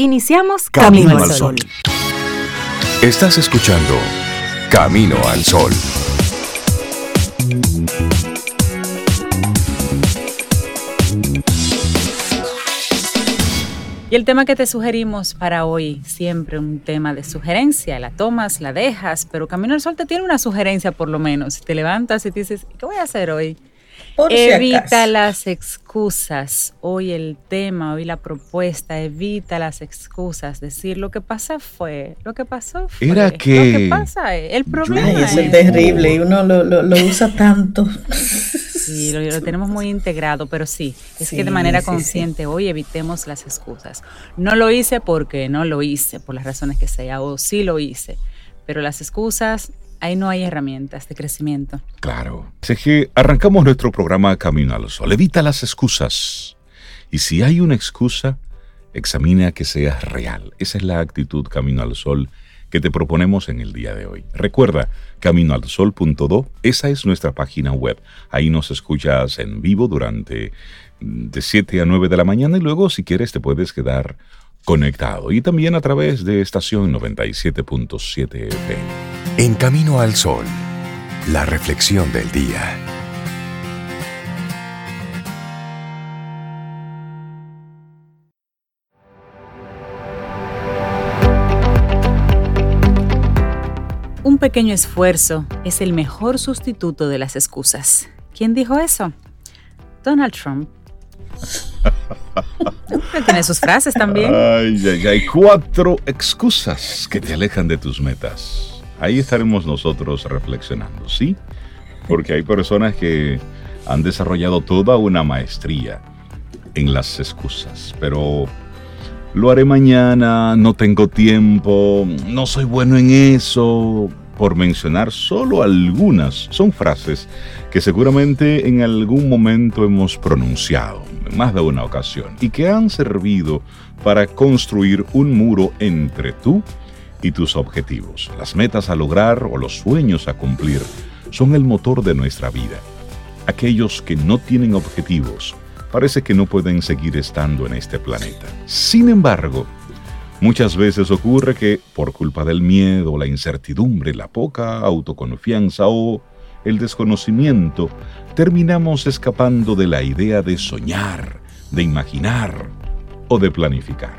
Iniciamos Camino, al Sol. Estás escuchando Camino al Sol. Y el tema que te sugerimos para hoy, siempre un tema de sugerencia, la tomas, la dejas, pero Camino al Sol te tiene una sugerencia por lo menos. Te levantas y te dices, ¿qué voy a hacer hoy? Evita las excusas. Hoy el tema, hoy la propuesta, evita las excusas. Decir lo que pasa fue, lo que pasó fue. Era que. Lo que pasa es, el problema. Ay, eso es terrible y uno lo, lo, usa tanto. Sí, lo, tenemos muy integrado, pero sí, es que de manera consciente hoy evitemos las excusas. No lo hice porque no lo hice, por las razones que sea, o sí lo hice, pero las excusas ahí no hay herramientas de crecimiento. Claro. que arrancamos nuestro programa Camino al Sol. Evita las excusas. Y si hay una excusa, examina que sea real. Esa es la actitud Camino al Sol que te proponemos en el día de hoy. Recuerda, caminoalsol.do, esa es nuestra página web. Ahí nos escuchas en vivo durante mm, de 7 a 9 de la mañana y luego si quieres te puedes quedar conectado y también a través de estación 97.7 FM. En Camino al Sol, la reflexión del día. Un pequeño esfuerzo es el mejor sustituto de las excusas. ¿Quién dijo eso? Donald Trump tiene sus frases también. hay cuatro excusas que te alejan de tus metas. Ahí estaremos nosotros reflexionando, ¿sí? Porque hay personas que han desarrollado toda una maestría en las excusas, pero lo haré mañana, no tengo tiempo, no soy bueno en eso, por mencionar solo algunas. Son frases que seguramente en algún momento hemos pronunciado, más de una ocasión, y que han servido para construir un muro entre tú y tus objetivos. Las metas a lograr o los sueños a cumplir son el motor de nuestra vida. Aquellos que no tienen objetivos parece que no pueden seguir estando en este planeta. Sin embargo, Muchas veces ocurre que, por culpa del miedo, la incertidumbre, la poca autoconfianza o el desconocimiento, terminamos escapando de la idea de soñar, de imaginar o de planificar.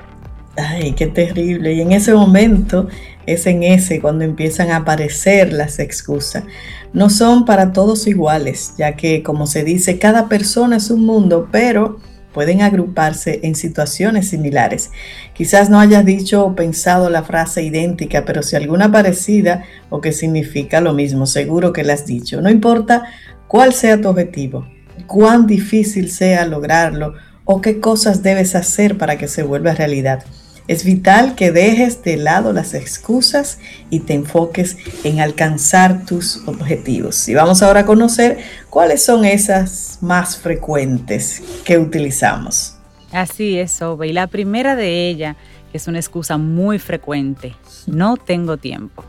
Ay, qué terrible. Y en ese momento es en ese cuando empiezan a aparecer las excusas. No son para todos iguales, ya que, como se dice, cada persona es un mundo, pero pueden agruparse en situaciones similares. Quizás no hayas dicho o pensado la frase idéntica, pero si alguna parecida o que significa lo mismo, seguro que la has dicho. No importa cuál sea tu objetivo, cuán difícil sea lograrlo o qué cosas debes hacer para que se vuelva realidad. Es vital que dejes de lado las excusas y te enfoques en alcanzar tus objetivos. Y vamos ahora a conocer cuáles son esas más frecuentes que utilizamos. Así es, Ove. Y la primera de ellas, es una excusa muy frecuente, no tengo tiempo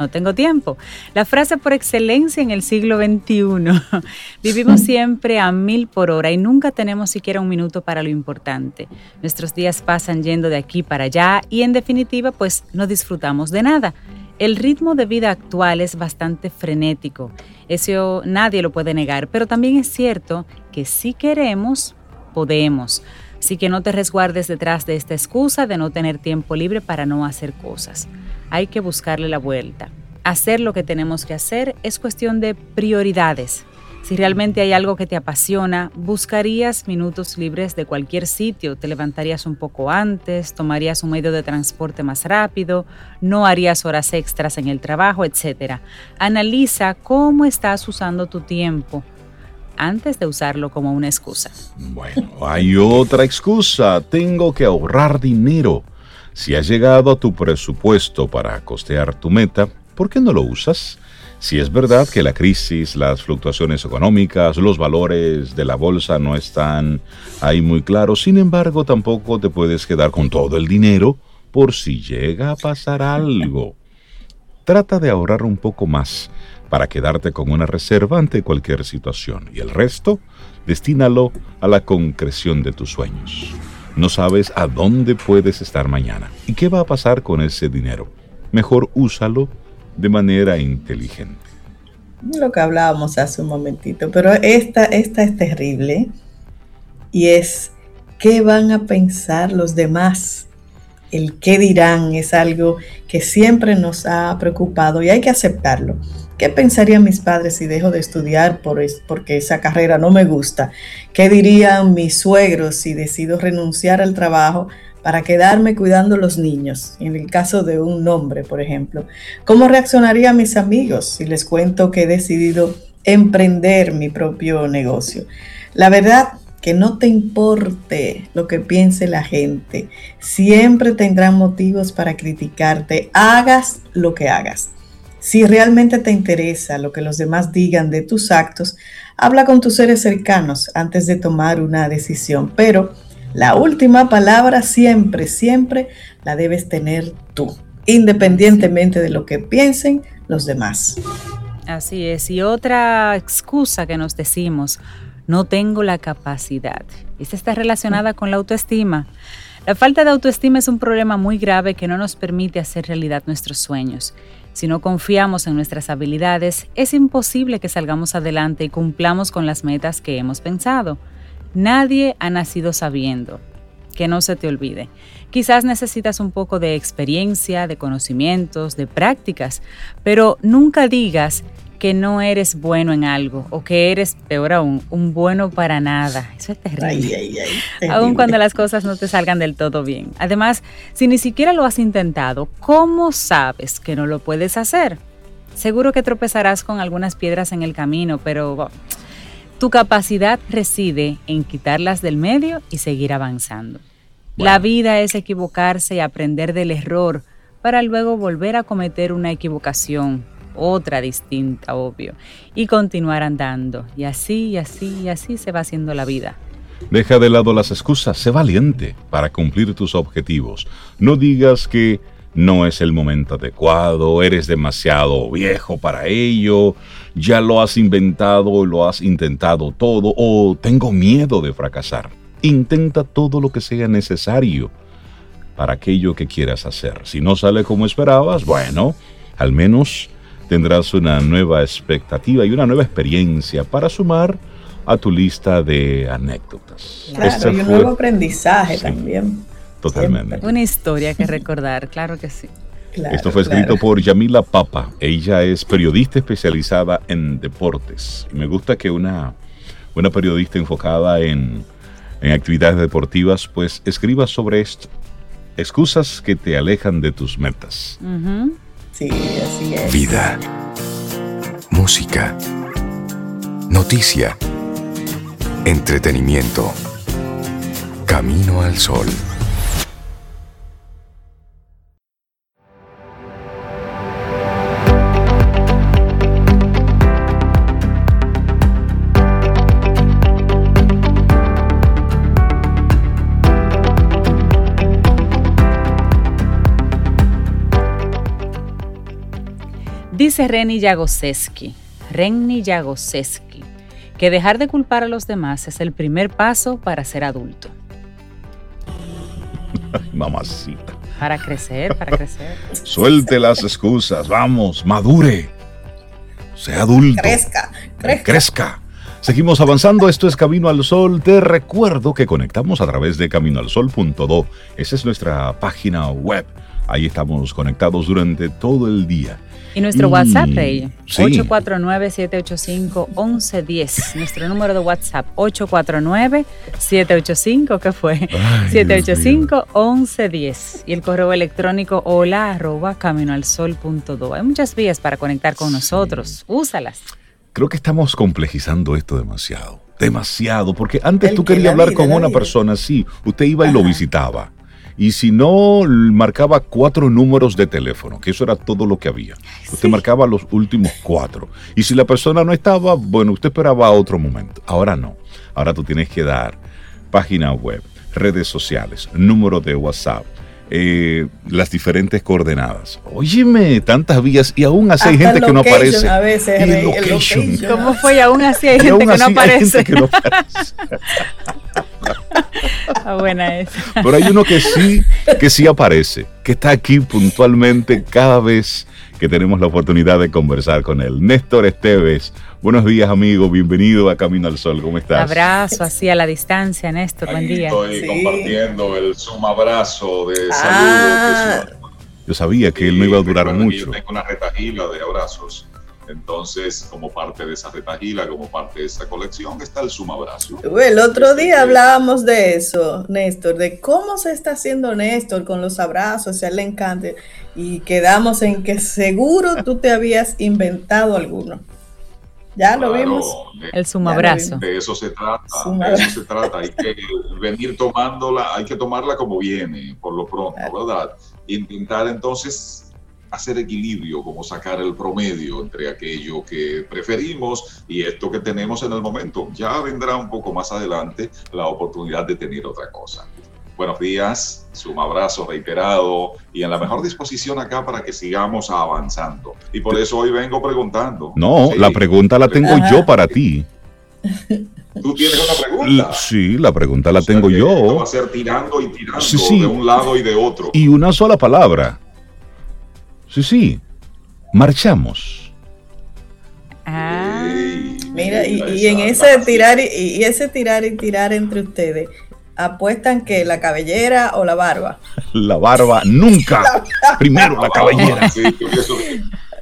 no tengo tiempo. La frase por excelencia en el siglo XXI. Vivimos siempre a mil por hora y nunca tenemos siquiera un minuto para lo importante. Nuestros días pasan yendo de aquí para allá y en definitiva pues no disfrutamos de nada. El ritmo de vida actual es bastante frenético, eso nadie lo puede negar, pero también es cierto que si queremos, podemos. Así que no te resguardes detrás de esta excusa de no tener tiempo libre para no hacer cosas hay que buscarle la vuelta. Hacer lo que tenemos que hacer es cuestión de prioridades. Si realmente hay algo que te apasiona, buscarías minutos libres de cualquier sitio, te levantarías un poco antes, tomarías un medio de transporte más rápido, no harías horas extras en el trabajo, etc. Analiza cómo estás usando tu tiempo antes de usarlo como una excusa. Bueno, hay otra excusa, tengo que ahorrar dinero. Si has llegado a tu presupuesto para costear tu meta, ¿por qué no lo usas? Si es verdad que la crisis, las fluctuaciones económicas, los valores de la bolsa no están ahí muy claros, sin embargo tampoco te puedes quedar con todo el dinero por si llega a pasar algo. Trata de ahorrar un poco más para quedarte con una reserva ante cualquier situación y el resto destínalo a la concreción de tus sueños. No sabes a dónde puedes estar mañana. ¿Y qué va a pasar con ese dinero? Mejor úsalo de manera inteligente. Lo que hablábamos hace un momentito, pero esta, esta es terrible y es qué van a pensar los demás. El qué dirán es algo que siempre nos ha preocupado y hay que aceptarlo. ¿Qué pensarían mis padres si dejo de estudiar por porque esa carrera no me gusta? ¿Qué dirían mis suegros si decido renunciar al trabajo para quedarme cuidando los niños? En el caso de un hombre, por ejemplo. ¿Cómo reaccionarían mis amigos si les cuento que he decidido emprender mi propio negocio? La verdad que no te importe lo que piense la gente. Siempre tendrán motivos para criticarte, hagas lo que hagas. Si realmente te interesa lo que los demás digan de tus actos, habla con tus seres cercanos antes de tomar una decisión. Pero la última palabra siempre, siempre la debes tener tú, independientemente de lo que piensen los demás. Así es. Y otra excusa que nos decimos, no tengo la capacidad. Esta está relacionada con la autoestima. La falta de autoestima es un problema muy grave que no nos permite hacer realidad nuestros sueños. Si no confiamos en nuestras habilidades, es imposible que salgamos adelante y cumplamos con las metas que hemos pensado. Nadie ha nacido sabiendo. Que no se te olvide. Quizás necesitas un poco de experiencia, de conocimientos, de prácticas, pero nunca digas que no eres bueno en algo o que eres, peor aún, un bueno para nada. Eso es terrible. Aun cuando las cosas no te salgan del todo bien. Además, si ni siquiera lo has intentado, ¿cómo sabes que no lo puedes hacer? Seguro que tropezarás con algunas piedras en el camino, pero tu capacidad reside en quitarlas del medio y seguir avanzando. La vida es equivocarse y aprender del error para luego volver a cometer una equivocación otra distinta, obvio, y continuar andando. Y así, así, y así se va haciendo la vida. Deja de lado las excusas, sé valiente para cumplir tus objetivos. No digas que no es el momento adecuado, eres demasiado viejo para ello, ya lo has inventado, lo has intentado todo o tengo miedo de fracasar. Intenta todo lo que sea necesario para aquello que quieras hacer. Si no sale como esperabas, bueno, al menos tendrás una nueva expectativa y una nueva experiencia para sumar a tu lista de anécdotas. Claro, este y un nuevo aprendizaje también. Totalmente. Una historia que recordar, claro que sí. Esto fue escrito por Yamila Papa. Ella es periodista especializada en deportes. Y me gusta que una, una periodista enfocada en, en actividades deportivas, pues escriba sobre esto. Excusas que te alejan de tus metas. Sí, así es. Vida. Música. Noticia. Entretenimiento. Camino al sol. Dice Reni Jagoseski, Renny Jagoseski, que dejar de culpar a los demás es el primer paso para ser adulto. mamacita. Para crecer, para crecer. Suelte las excusas, vamos, madure. Sea adulto. Crezca, crezca. Crezca. Seguimos avanzando, esto es Camino al Sol. Te recuerdo que conectamos a través de caminoalsol.do. Esa es nuestra página web. Ahí estamos conectados durante todo el día. Y nuestro WhatsApp, Rey, 849-785-1110. Nuestro número de WhatsApp, 849-785, ¿qué fue? 785-1110. Y el correo electrónico hola arroba caminoalsol.do. Hay muchas vías para conectar con nosotros. Úsalas. Creo que estamos complejizando esto demasiado. Demasiado, porque antes tú querías hablar con una persona, sí, usted iba y lo visitaba y si no, marcaba cuatro números de teléfono, que eso era todo lo que había. Usted marcaba los últimos cuatro. Y si la persona no estaba, bueno, usted esperaba otro momento. Ahora no. Ahora tú tienes que dar página web, redes sociales, número de WhatsApp, eh, las diferentes coordenadas. Óyeme, tantas vías y aún así hay gente que no aparece. A veces, y location. ¿Cómo fue? Y aún así hay gente, que, no aparece. Hay gente que no aparece. Ah, buena esa. Pero hay uno que sí, que sí aparece, que está aquí puntualmente cada vez que tenemos la oportunidad de conversar con él. Néstor Esteves, buenos días amigo, bienvenido a Camino al Sol, ¿cómo estás? Abrazo así a la distancia, Néstor, buen día. Estoy Sí. compartiendo el Zoom abrazo de Ah. saludos. Yo sabía que él no iba a durar mucho. Yo tengo una retajila de abrazos. Entonces, como parte de esa retajila, como parte de esta colección, está el Zoom abrazo. El otro día hablábamos de eso, Néstor, de cómo se está haciendo Néstor con los abrazos, a él le encanta. Y quedamos en que seguro tú te habías inventado alguno. Ya lo Claro, vimos. de- El sumabrazo. De eso se trata, de eso se trata. Hay que venir tomándola, hay que tomarla como viene, por lo pronto, Claro. ¿verdad? Intentar entonces hacer equilibrio, como sacar el promedio entre aquello que preferimos y esto que tenemos en el momento. Ya vendrá un poco más adelante la oportunidad de tener otra cosa. Buenos días, un abrazo reiterado y en la mejor disposición acá para que sigamos avanzando. Y por eso hoy vengo preguntando. No, Sí. la pregunta la tengo Ajá. yo para ti. Tú tienes una pregunta. Sí, la pregunta la O sea tengo esto Va yo. a ser tirando y tirando Sí, sí. de un lado y de otro. Y una sola palabra. Sí, sí. Marchamos. Ah, Mira, y, en ese tirar y, y ese tirar y tirar entre ustedes, apuestan que la cabellera o la barba. La barba nunca. Primero la cabellera. Sí,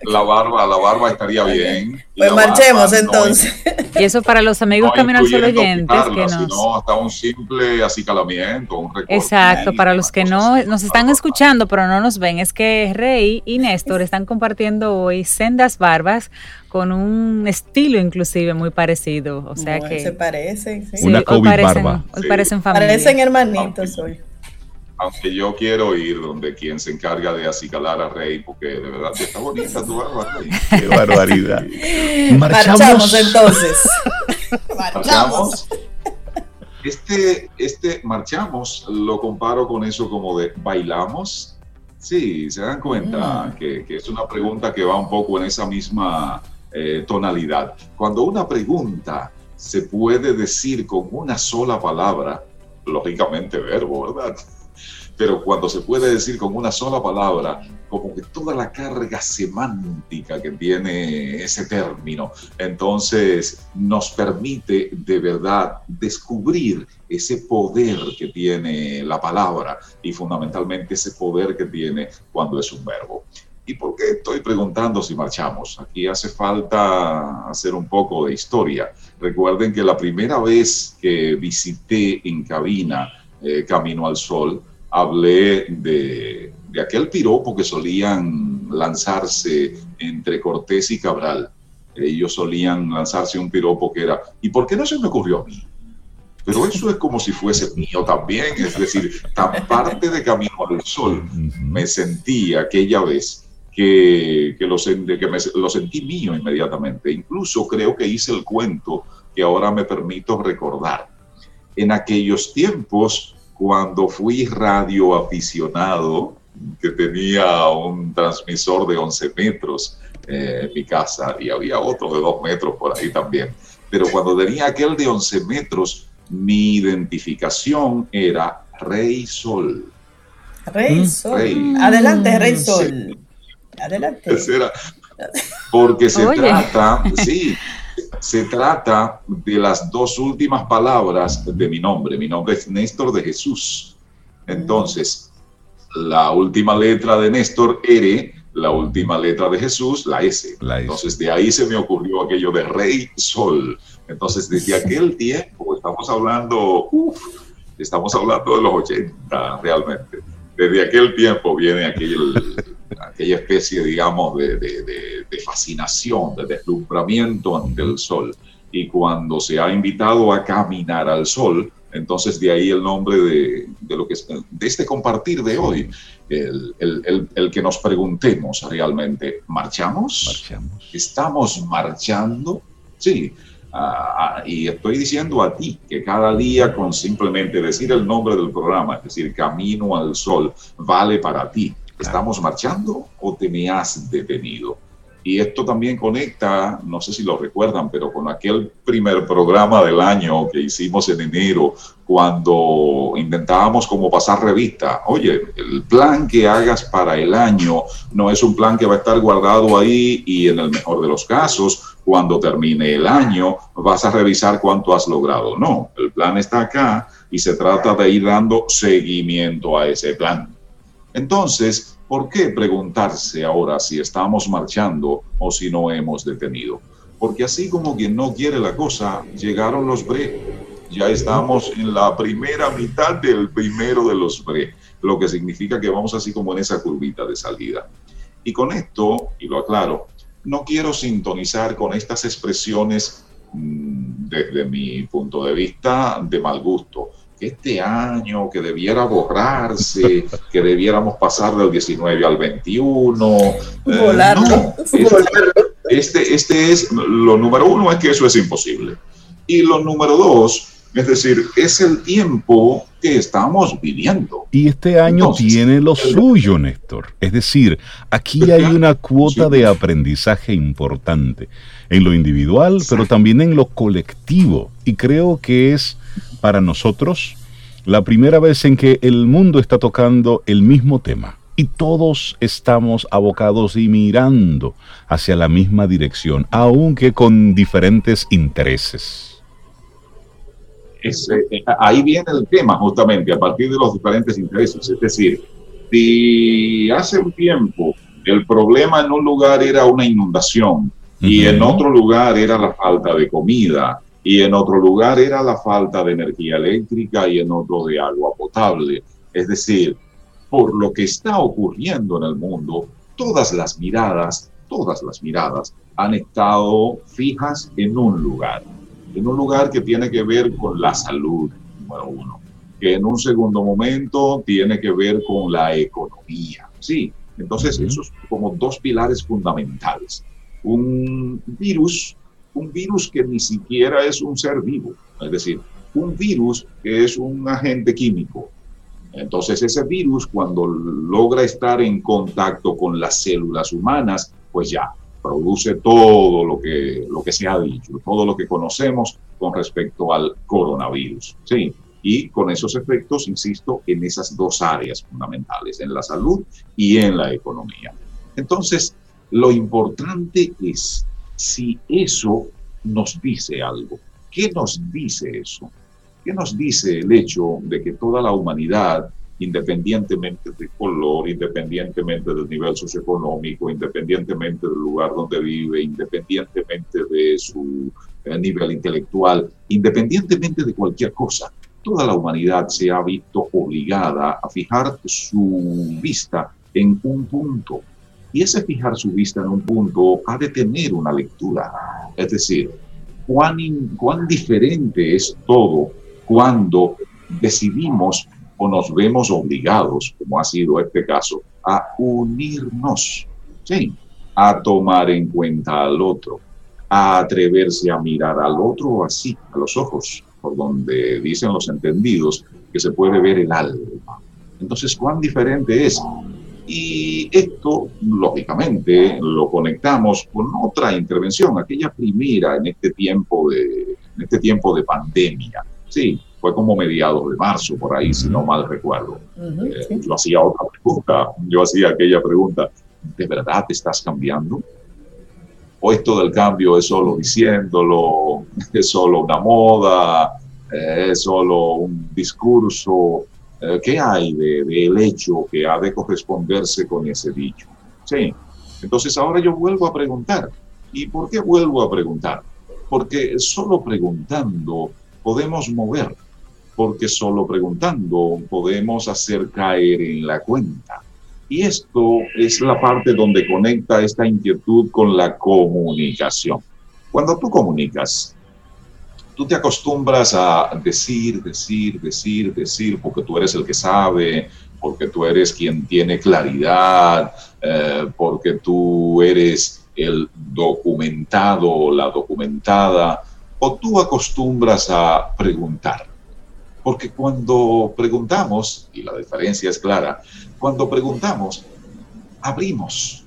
la barba, la barba estaría bien. Pues marchemos barba no entonces. y eso para los amigos no Camino al Sol oyentes que nos... sino hasta un simple acicalamiento, un recorte. Exacto, para los que no así. nos están escuchando pero no nos ven, es que Rey y Néstor están compartiendo hoy sendas barbas con un estilo inclusive muy parecido, o sea Bueno, se que parecen, sí. sí, Una hoy COVID parecen, barba. hoy Sí. parecen familia. Parecen hermanitos hoy. Aunque yo quiero ir donde quien se encarga de acicalar a Rey, porque de verdad que está bonita tu barba. Qué barbaridad. Marchamos, Marchamos. entonces. Marchamos. Este, este marchamos lo comparo con eso como de bailamos. Sí, se dan cuenta que, que es una pregunta que va un poco en esa misma eh, tonalidad. Cuando una pregunta se puede decir con una sola palabra, lógicamente verbo, ¿verdad? Pero cuando se puede decir con una sola palabra, como que toda la carga semántica que tiene ese término, entonces nos permite de verdad descubrir ese poder que tiene la palabra y fundamentalmente ese poder que tiene cuando es un verbo. ¿Y por qué estoy preguntando si marchamos? Aquí hace falta hacer un poco de historia. Recuerden que la primera vez que visité en cabina eh, Camino al Sol, hablé de, de aquel piropo que solían lanzarse entre Cortés y Cabral. Ellos solían lanzarse un piropo que era, ¿y por qué no se me ocurrió a mí? Pero eso es como si fuese mío también, es decir, tan parte de Camino al Sol me sentí aquella vez que, que, lo, sen- que me- lo sentí mío inmediatamente. Incluso creo que hice el cuento que ahora me permito recordar. En aquellos tiempos, cuando fui radio aficionado, que tenía un transmisor de 11 metros eh, en mi casa y había otro de 2 metros por ahí también. Pero cuando tenía aquel de 11 metros, mi identificación era Rey Sol. Rey Mm. Sol. Rey. Adelante, Rey Sí. Sol. Adelante. Era- porque se Oye. trata, sí, se trata de las dos últimas palabras de mi nombre. Mi nombre es Néstor de Jesús. Entonces, la última letra de Néstor, R, la última letra de Jesús, la S. La S. Entonces, de ahí se me ocurrió aquello de Rey Sol. Entonces, desde aquel tiempo, estamos hablando, uf, estamos hablando de los 80 realmente. Desde aquel tiempo viene aquel, aquella especie, digamos, de, de- de- fascinación, de deslumbramiento ante el sol. Y cuando se ha invitado a caminar al sol, entonces de ahí el nombre de, de lo que es- de este compartir de hoy, el, el- el- el que nos preguntemos realmente, ¿marchamos? Marchamos. ¿Estamos marchando? Sí. Ah, ah, y estoy diciendo a ti que cada día con simplemente decir el nombre del programa, es decir, Camino al Sol, vale para ti. ¿Estamos marchando o te me has detenido? y esto también conecta, no sé si lo recuerdan, pero con aquel primer programa del año que hicimos en enero, cuando intentábamos como pasar revista. Oye, el plan que hagas para el año no es un plan que va a estar guardado ahí y en el mejor de los casos, cuando termine el año, vas a revisar cuánto has logrado. No, el plan está acá y se trata de ir dando seguimiento a ese plan. Entonces, ¿Por qué preguntarse ahora si estamos marchando o si no hemos detenido? Porque así como quien no quiere la cosa, llegaron los BRE. Ya estamos en la primera mitad del primero de los BRE, lo que significa que vamos así como en esa curvita de salida. Y con esto, y lo aclaro, no quiero sintonizar con estas expresiones mm, desde mi punto de vista de mal gusto este año, que debiera borrarse, que debiéramos pasar del 19 al 21. Eh, Volarlo. este, este es, lo número uno es que eso es imposible. Y lo número dos, es decir, es el tiempo que estamos viviendo. Y este año tiene lo suyo, Néstor. Es decir, aquí hay una cuota de aprendizaje importante en lo individual, pero también en lo colectivo. Y creo que es para nosotros la primera vez en que el mundo está tocando el mismo tema y todos estamos abocados y mirando hacia la misma dirección, aunque con diferentes intereses. Eh, ahí viene el tema justamente, a partir de los diferentes intereses. Es decir, si hace un tiempo el problema en un lugar era una inundación y en otro lugar era la falta de comida y en otro lugar era la falta de energía eléctrica y en otro de agua potable. Es decir, por lo que está ocurriendo en el mundo, todas las miradas, todas las miradas han estado fijas en un lugar, en un lugar que tiene que ver con la salud, número uno, que en un segundo momento tiene que ver con la economía. Sí, entonces esos como dos pilares fundamentales. Un virus un virus que ni siquiera es un ser vivo, es decir, un virus que es un agente químico. Entonces ese virus cuando logra estar en contacto con las células humanas, pues ya produce todo lo que, lo que se ha dicho, todo lo que conocemos con respecto al coronavirus. Sí, y con esos efectos, insisto, en esas dos áreas fundamentales, en la salud y en la economía. Entonces, lo importante es si eso nos dice algo. ¿Qué nos dice eso? ¿Qué nos dice el hecho de que toda la humanidad, independientemente de color, independientemente del nivel socioeconómico, independientemente del lugar donde vive, independientemente de su eh, nivel intelectual, independientemente de cualquier cosa, toda la humanidad se ha visto obligada a fijar su vista en un punto, y ese fijar su vista en un punto ha de tener una lectura. Es decir, cuán, cuán diferente es todo cuando decidimos o nos vemos obligados, como ha sido este caso, a unirnos, ¿sí? a tomar en cuenta al otro, a atreverse a mirar al otro así, a los ojos, por donde dicen los entendidos que se puede ver el alma. Entonces, ¿cuán diferente es y esto, lógicamente, lo conectamos con otra intervención, aquella primera en este tiempo de, en este tiempo de pandemia. Sí, fue como mediados de marzo, por ahí, si no mal recuerdo. Eh, yo hacía otra pregunta, yo hacía aquella pregunta, ¿de verdad te estás cambiando? ¿O esto del cambio es solo diciéndolo, es solo una moda, eh, es solo un discurso? Eh, ¿Qué hay del de, hecho que ha de corresponderse con ese dicho? Sí. Entonces ahora yo vuelvo a preguntar. ¿Y por qué vuelvo a preguntar? Porque solo preguntando podemos mover, porque solo preguntando podemos hacer caer en la cuenta. Y esto es la parte donde conecta esta inquietud con la comunicación. Cuando tú comunicas, tú te acostumbras a decir, decir, decir, decir, porque tú eres el que sabe, porque tú eres quien tiene claridad, eh, porque tú eres el documentado o la documentada, o tú acostumbras a preguntar. Porque cuando preguntamos, y la diferencia es clara, cuando preguntamos, abrimos,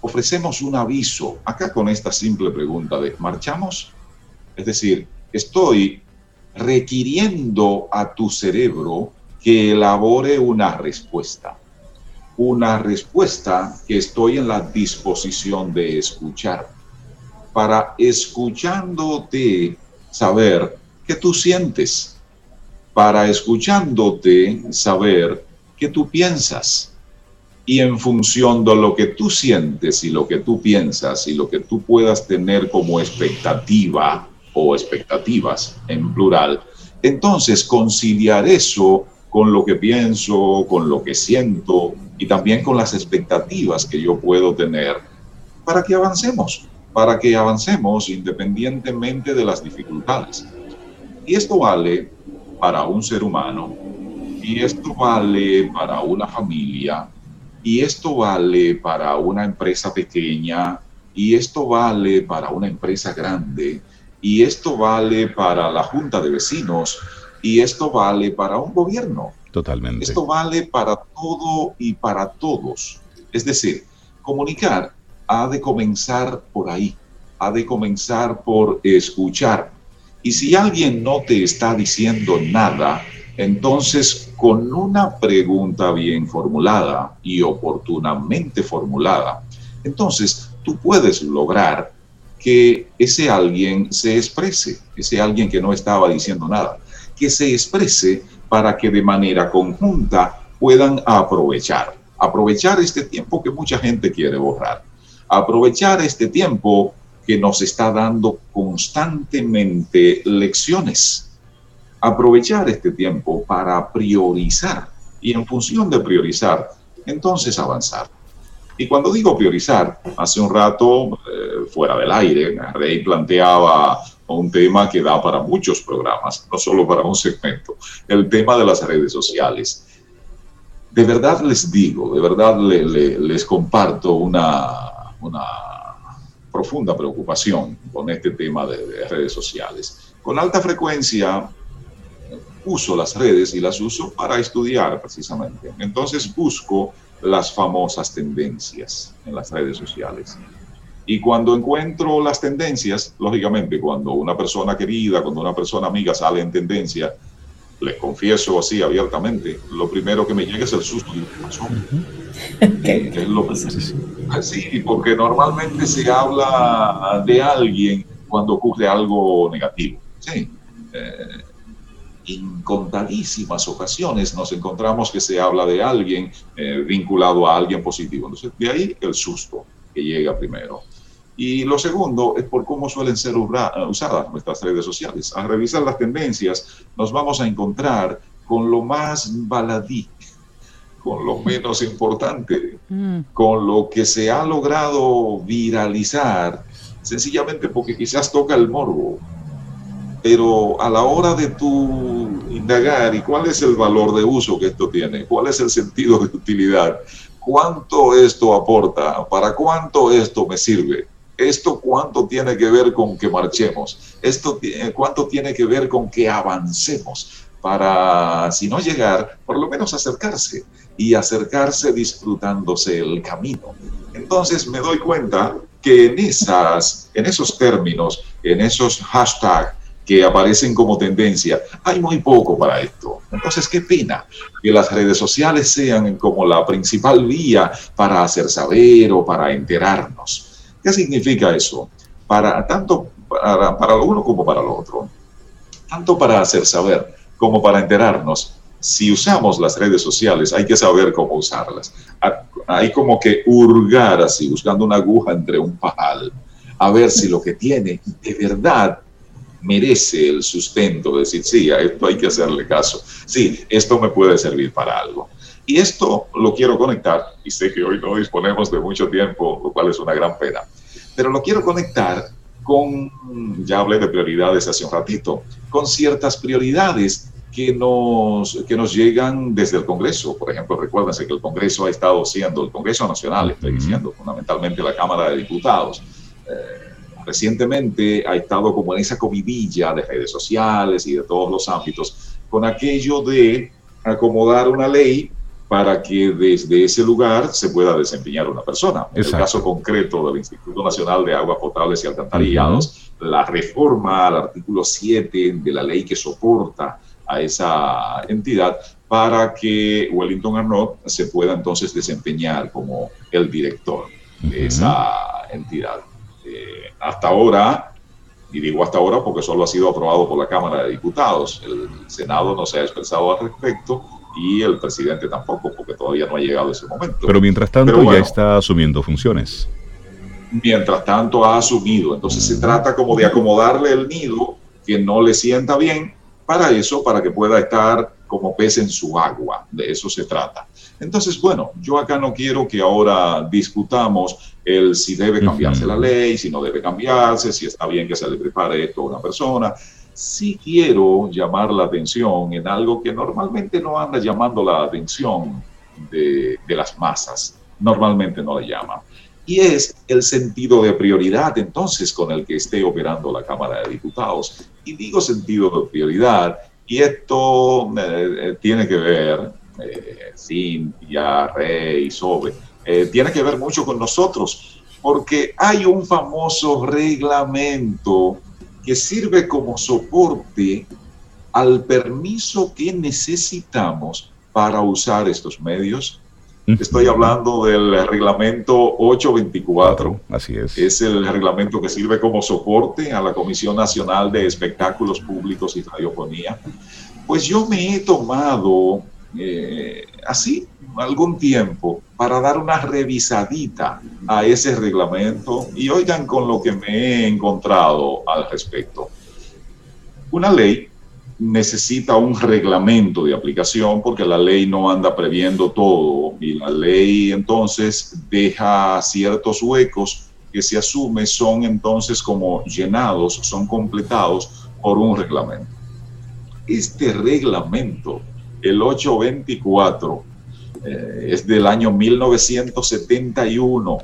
ofrecemos un aviso acá con esta simple pregunta de ¿marchamos? Es decir, estoy requiriendo a tu cerebro que elabore una respuesta. Una respuesta que estoy en la disposición de escuchar. Para escuchándote saber qué tú sientes. Para escuchándote saber qué tú piensas. Y en función de lo que tú sientes y lo que tú piensas y lo que tú puedas tener como expectativa o expectativas en plural, entonces conciliar eso con lo que pienso, con lo que siento y también con las expectativas que yo puedo tener para que avancemos, para que avancemos independientemente de las dificultades. Y esto vale para un ser humano, y esto vale para una familia, y esto vale para una empresa pequeña, y esto vale para una empresa grande, y esto vale para la junta de vecinos, y esto vale para un gobierno. Totalmente. Esto vale para todo y para todos. Es decir, comunicar ha de comenzar por ahí, ha de comenzar por escuchar. Y si alguien no te está diciendo nada, entonces con una pregunta bien formulada y oportunamente formulada, entonces tú puedes lograr que ese alguien se exprese, ese alguien que no estaba diciendo nada, que se exprese para que de manera conjunta puedan aprovechar, aprovechar este tiempo que mucha gente quiere borrar, aprovechar este tiempo que nos está dando constantemente lecciones, aprovechar este tiempo para priorizar. Y en función de priorizar, entonces avanzar. Y cuando digo priorizar, hace un rato, eh, fuera del aire, Rey planteaba un tema que da para muchos programas, no solo para un segmento, el tema de las redes sociales. De verdad les digo, de verdad les comparto una, una profunda preocupación con este tema de, de redes sociales. Con alta frecuencia uso las redes y las uso para estudiar precisamente. Entonces busco las famosas tendencias en las redes sociales. Y cuando encuentro las tendencias, lógicamente, cuando una persona querida, cuando una persona amiga sale en tendencia, les confieso así abiertamente, lo primero que me llega es el susto de Es lo Sí, porque normalmente se habla de alguien cuando ocurre algo negativo. Sí. Eh, incontadísimas ocasiones nos encontramos que se habla de alguien eh, vinculado a alguien positivo. Entonces, de ahí el susto que llega primero. Y lo segundo es por cómo suelen ser usadas nuestras redes sociales. Al revisar las tendencias, nos vamos a encontrar con lo más baladí, con lo menos importante, mm. con lo que se ha logrado viralizar, sencillamente porque quizás toca el morbo, pero a la hora de tu indagar y cuál es el valor de uso que esto tiene, cuál es el sentido de utilidad, cuánto esto aporta, para cuánto esto me sirve, esto cuánto tiene que ver con que marchemos, esto cuánto tiene que ver con que avancemos para, si no llegar, por lo menos acercarse y acercarse disfrutándose el camino. Entonces me doy cuenta que en, esas, en esos términos, en esos hashtags, que aparecen como tendencia, hay muy poco para esto. Entonces, qué pena que las redes sociales sean como la principal vía para hacer saber o para enterarnos. ¿Qué significa eso? Para tanto para, para lo uno como para lo otro. Tanto para hacer saber como para enterarnos. Si usamos las redes sociales, hay que saber cómo usarlas. Hay como que hurgar así, buscando una aguja entre un pajal, a ver si lo que tiene de verdad merece el sustento, decir, sí, a esto hay que hacerle caso, sí, esto me puede servir para algo. Y esto lo quiero conectar, y sé que hoy no disponemos de mucho tiempo, lo cual es una gran pena, pero lo quiero conectar con, ya hablé de prioridades hace un ratito, con ciertas prioridades que nos, que nos llegan desde el Congreso. Por ejemplo, recuérdense que el Congreso ha estado siendo, el Congreso Nacional, estoy diciendo, fundamentalmente la Cámara de Diputados, eh, recientemente ha estado como en esa comidilla de redes sociales y de todos los ámbitos, con aquello de acomodar una ley para que desde ese lugar se pueda desempeñar una persona. En el caso concreto del Instituto Nacional de Aguas Potables y Alcantarillados, la reforma al artículo 7 de la ley que soporta a esa entidad para que Wellington Arnott se pueda entonces desempeñar como el director de esa entidad. Eh, hasta ahora, y digo hasta ahora porque solo ha sido aprobado por la Cámara de Diputados, el Senado no se ha expresado al respecto y el presidente tampoco, porque todavía no ha llegado ese momento. Pero mientras tanto ya está asumiendo funciones. Mientras tanto ha asumido, entonces se trata como de acomodarle el nido que no le sienta bien para eso, para que pueda estar como pez en su agua, de eso se trata. Entonces, bueno, yo acá no quiero que ahora discutamos el si debe cambiarse la ley, si no debe cambiarse, si está bien que se le prepare esto a una persona. Sí quiero llamar la atención en algo que normalmente no anda llamando la atención de, de las masas, normalmente no le llama. Y es el sentido de prioridad entonces con el que esté operando la Cámara de Diputados. Y digo sentido de prioridad, y esto eh, eh, tiene que ver, eh, Cintia, Rey, Sobe, eh, tiene que ver mucho con nosotros, porque hay un famoso reglamento que sirve como soporte al permiso que necesitamos para usar estos medios. Estoy hablando del reglamento 824. Así es. Es el reglamento que sirve como soporte a la Comisión Nacional de Espectáculos Públicos y Radiofonía. Pues yo me he tomado eh, así algún tiempo para dar una revisadita a ese reglamento y oigan con lo que me he encontrado al respecto. Una ley necesita un reglamento de aplicación porque la ley no anda previendo todo y la ley entonces deja ciertos huecos que se asume son entonces como llenados, son completados por un reglamento. Este reglamento, el 824, eh, es del año 1971.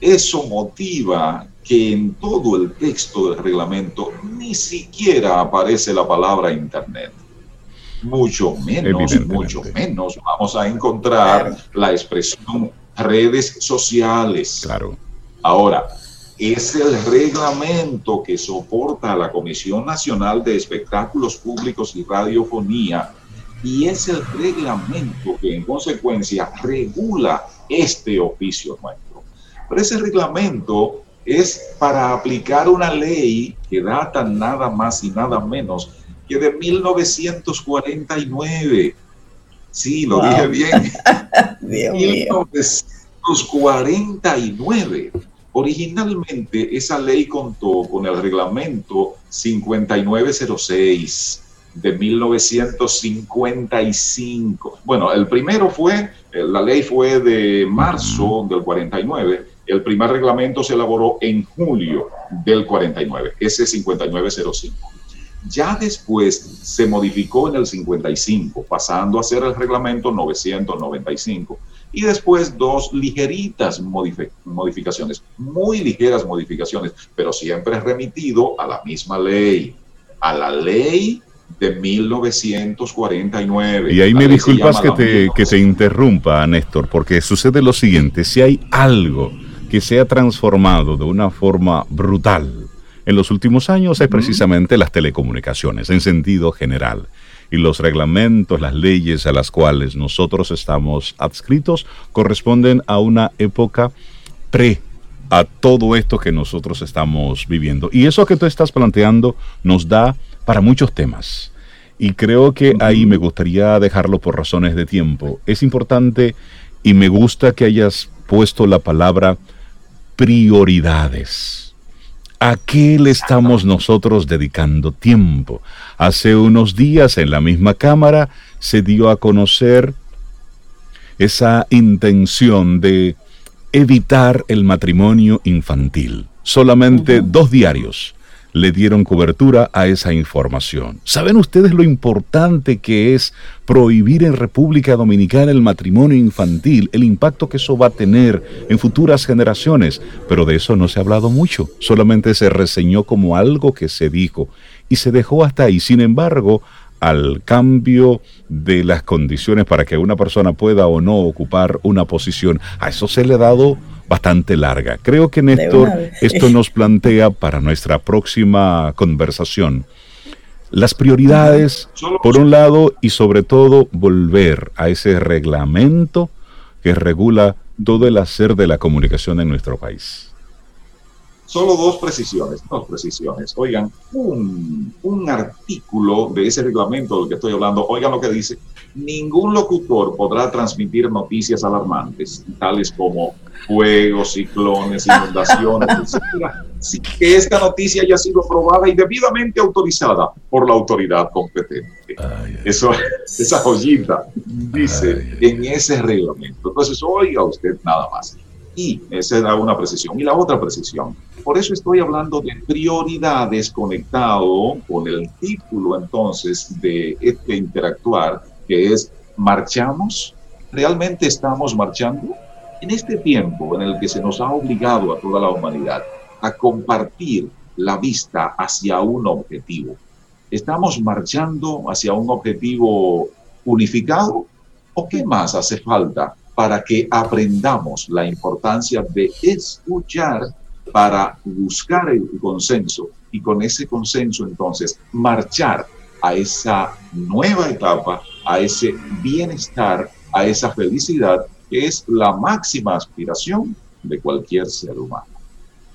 Eso motiva que en todo el texto del reglamento ni siquiera aparece la palabra Internet. Mucho menos, mucho menos vamos a encontrar la expresión redes sociales. Claro. Ahora, es el reglamento que soporta la Comisión Nacional de Espectáculos Públicos y Radiofonía y es el reglamento que en consecuencia regula este oficio nuestro. Pero ese reglamento es para aplicar una ley que data nada más y nada menos que de 1949. Sí, lo dije bien. 1949. Originalmente esa ley contó con el reglamento 5906 de 1955. Bueno, el primero fue, eh, la ley fue de marzo del 49, el primer reglamento se elaboró en julio del 49, ese 5905. Ya después se modificó en el 55, pasando a ser el reglamento 995. Y después dos ligeritas modificaciones, muy ligeras modificaciones, pero siempre remitido a la misma ley, a la ley de 1949. Y ahí me disculpas que te, que te interrumpa, Néstor, porque sucede lo siguiente, si hay algo que se ha transformado de una forma brutal en los últimos años es precisamente las telecomunicaciones en sentido general. Y los reglamentos, las leyes a las cuales nosotros estamos adscritos corresponden a una época pre a todo esto que nosotros estamos viviendo. Y eso que tú estás planteando nos da para muchos temas. Y creo que ahí me gustaría dejarlo por razones de tiempo. Es importante y me gusta que hayas puesto la palabra prioridades. ¿A qué le estamos nosotros dedicando tiempo? Hace unos días en la misma Cámara se dio a conocer esa intención de evitar el matrimonio infantil. Solamente dos diarios le dieron cobertura a esa información. ¿Saben ustedes lo importante que es prohibir en República Dominicana el matrimonio infantil, el impacto que eso va a tener en futuras generaciones? Pero de eso no se ha hablado mucho, solamente se reseñó como algo que se dijo y se dejó hasta ahí. Sin embargo, al cambio de las condiciones para que una persona pueda o no ocupar una posición, a eso se le ha dado bastante larga. Creo que Néstor, esto nos plantea para nuestra próxima conversación las prioridades, por un lado, y sobre todo volver a ese reglamento que regula todo el hacer de la comunicación en nuestro país. Solo dos precisiones, dos precisiones. Oigan, un, un artículo de ese reglamento del que estoy hablando, oigan lo que dice, ningún locutor podrá transmitir noticias alarmantes, tales como fuegos, ciclones, inundaciones, etc., sin que esta noticia haya sido probada y debidamente autorizada por la autoridad competente. Eso, esa joyita dice en ese reglamento. Entonces, oiga usted nada más. Y esa era una precisión. Y la otra precisión, por eso estoy hablando de prioridades conectado con el título entonces de este interactuar, que es ¿marchamos? ¿Realmente estamos marchando? En este tiempo en el que se nos ha obligado a toda la humanidad a compartir la vista hacia un objetivo, ¿estamos marchando hacia un objetivo unificado? ¿O qué más hace falta para que aprendamos la importancia de escuchar para buscar el consenso y con ese consenso entonces marchar a esa nueva etapa, a ese bienestar, a esa felicidad que es la máxima aspiración de cualquier ser humano.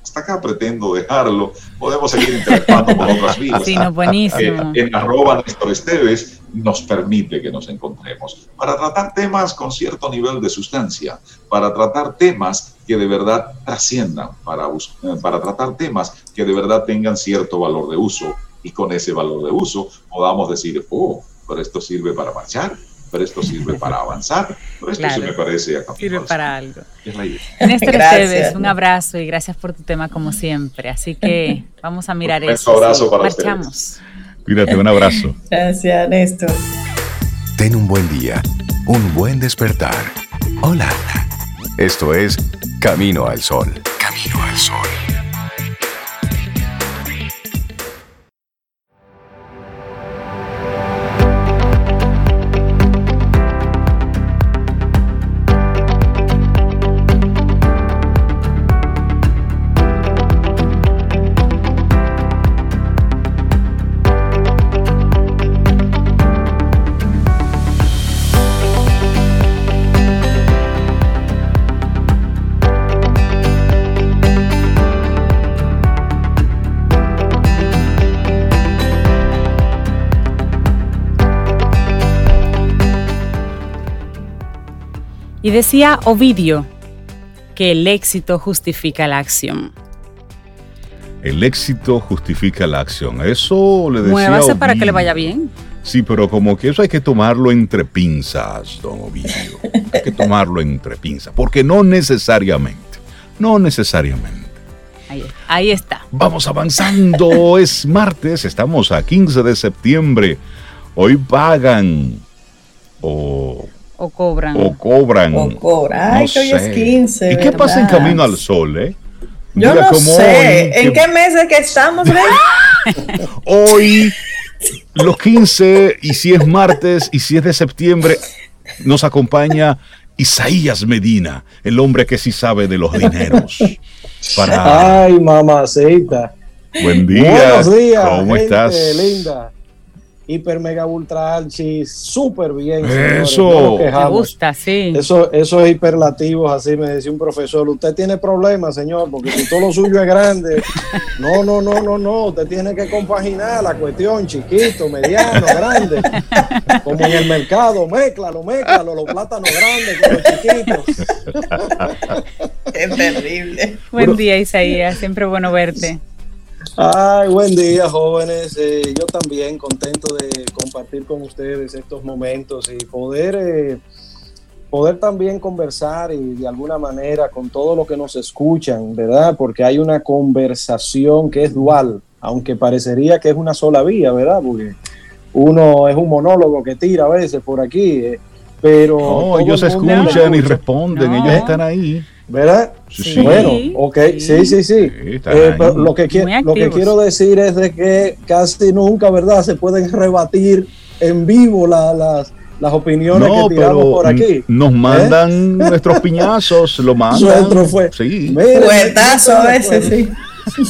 Hasta acá pretendo dejarlo. Podemos seguir interactuando con otras vías. Sí, no, buenísimo. Eh, en arroba Néstor Esteves nos permite que nos encontremos para tratar temas con cierto nivel de sustancia, para tratar temas que de verdad trasciendan, para, eh, para tratar temas que de verdad tengan cierto valor de uso y con ese valor de uso podamos decir, oh, pero esto sirve para marchar, pero esto sirve para avanzar, pero esto se me parece a Sirve para algo. Es la idea. Néstor Esteves, un abrazo y gracias por tu tema como siempre. Así que vamos a mirar un eso. Un abrazo para Marchamos. Cuídate, un abrazo. Gracias, Néstor. Ten un buen día, un buen despertar. Hola. Esto es Camino al Sol. Camino al Sol. Y decía Ovidio que el éxito justifica la acción. El éxito justifica la acción. Eso le decía. Muévase para que le vaya bien. Sí, pero como que eso hay que tomarlo entre pinzas, don Ovidio. hay que tomarlo entre pinzas, porque no necesariamente. No necesariamente. Ahí, ahí está. Vamos avanzando. es martes, estamos a 15 de septiembre. Hoy pagan o o cobran. O cobran. O cobran. Ay, que hoy es 15. ¿Y qué pasa en Camino al Sol, eh? Yo no sé. ¿En qué meses que estamos, hoy, los 15, y si es martes, y si es de septiembre, nos acompaña Isaías Medina, el hombre que sí sabe de los dineros. Para... Ay, mamacita. Buen día. Buenos días. ¿Cómo estás? Linda hiper mega ultra archi súper bien eso. me gusta sí. Eso eso es hiperlativos así me decía un profesor. Usted tiene problemas señor porque si todo lo suyo es grande no no no no no usted tiene que compaginar la cuestión chiquito mediano grande. Como en el mercado mézclalo mézclalo los plátanos grandes con los chiquitos. Es terrible. Buen día Isaías siempre bueno verte Ay, buen día, jóvenes. Eh, yo también contento de compartir con ustedes estos momentos y poder, eh, poder también conversar y de alguna manera con todos los que nos escuchan, ¿verdad? Porque hay una conversación que es dual, aunque parecería que es una sola vía, ¿verdad? Porque uno es un monólogo que tira a veces por aquí, eh, pero... No, ellos escuchan y responden, ellos están ahí. ¿Verdad? Sí, Bueno, ok, sí, sí, sí. Eh, lo, que lo que quiero decir es de que casi nunca, ¿verdad? Se pueden rebatir en vivo las, las opiniones que tiramos por aquí. Nos ¿Eh? mandan nuestros piñazos, lo mandan. Nuestro fue. Sí. Fuetazo ese, sí.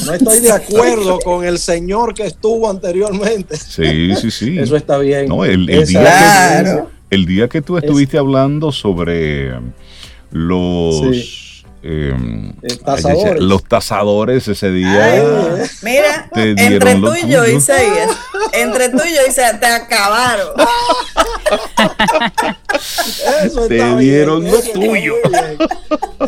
No estoy de acuerdo con el señor que estuvo anteriormente. Sí, sí, sí. Eso está bien. No, el, día, que, el día que tú estuviste hablando sobre los... eh, los tasadores ese día. mira, entre tú y yo, Isaías, entre tú y yo, Isaías, te acabaron. Eso te dieron lo tuyo.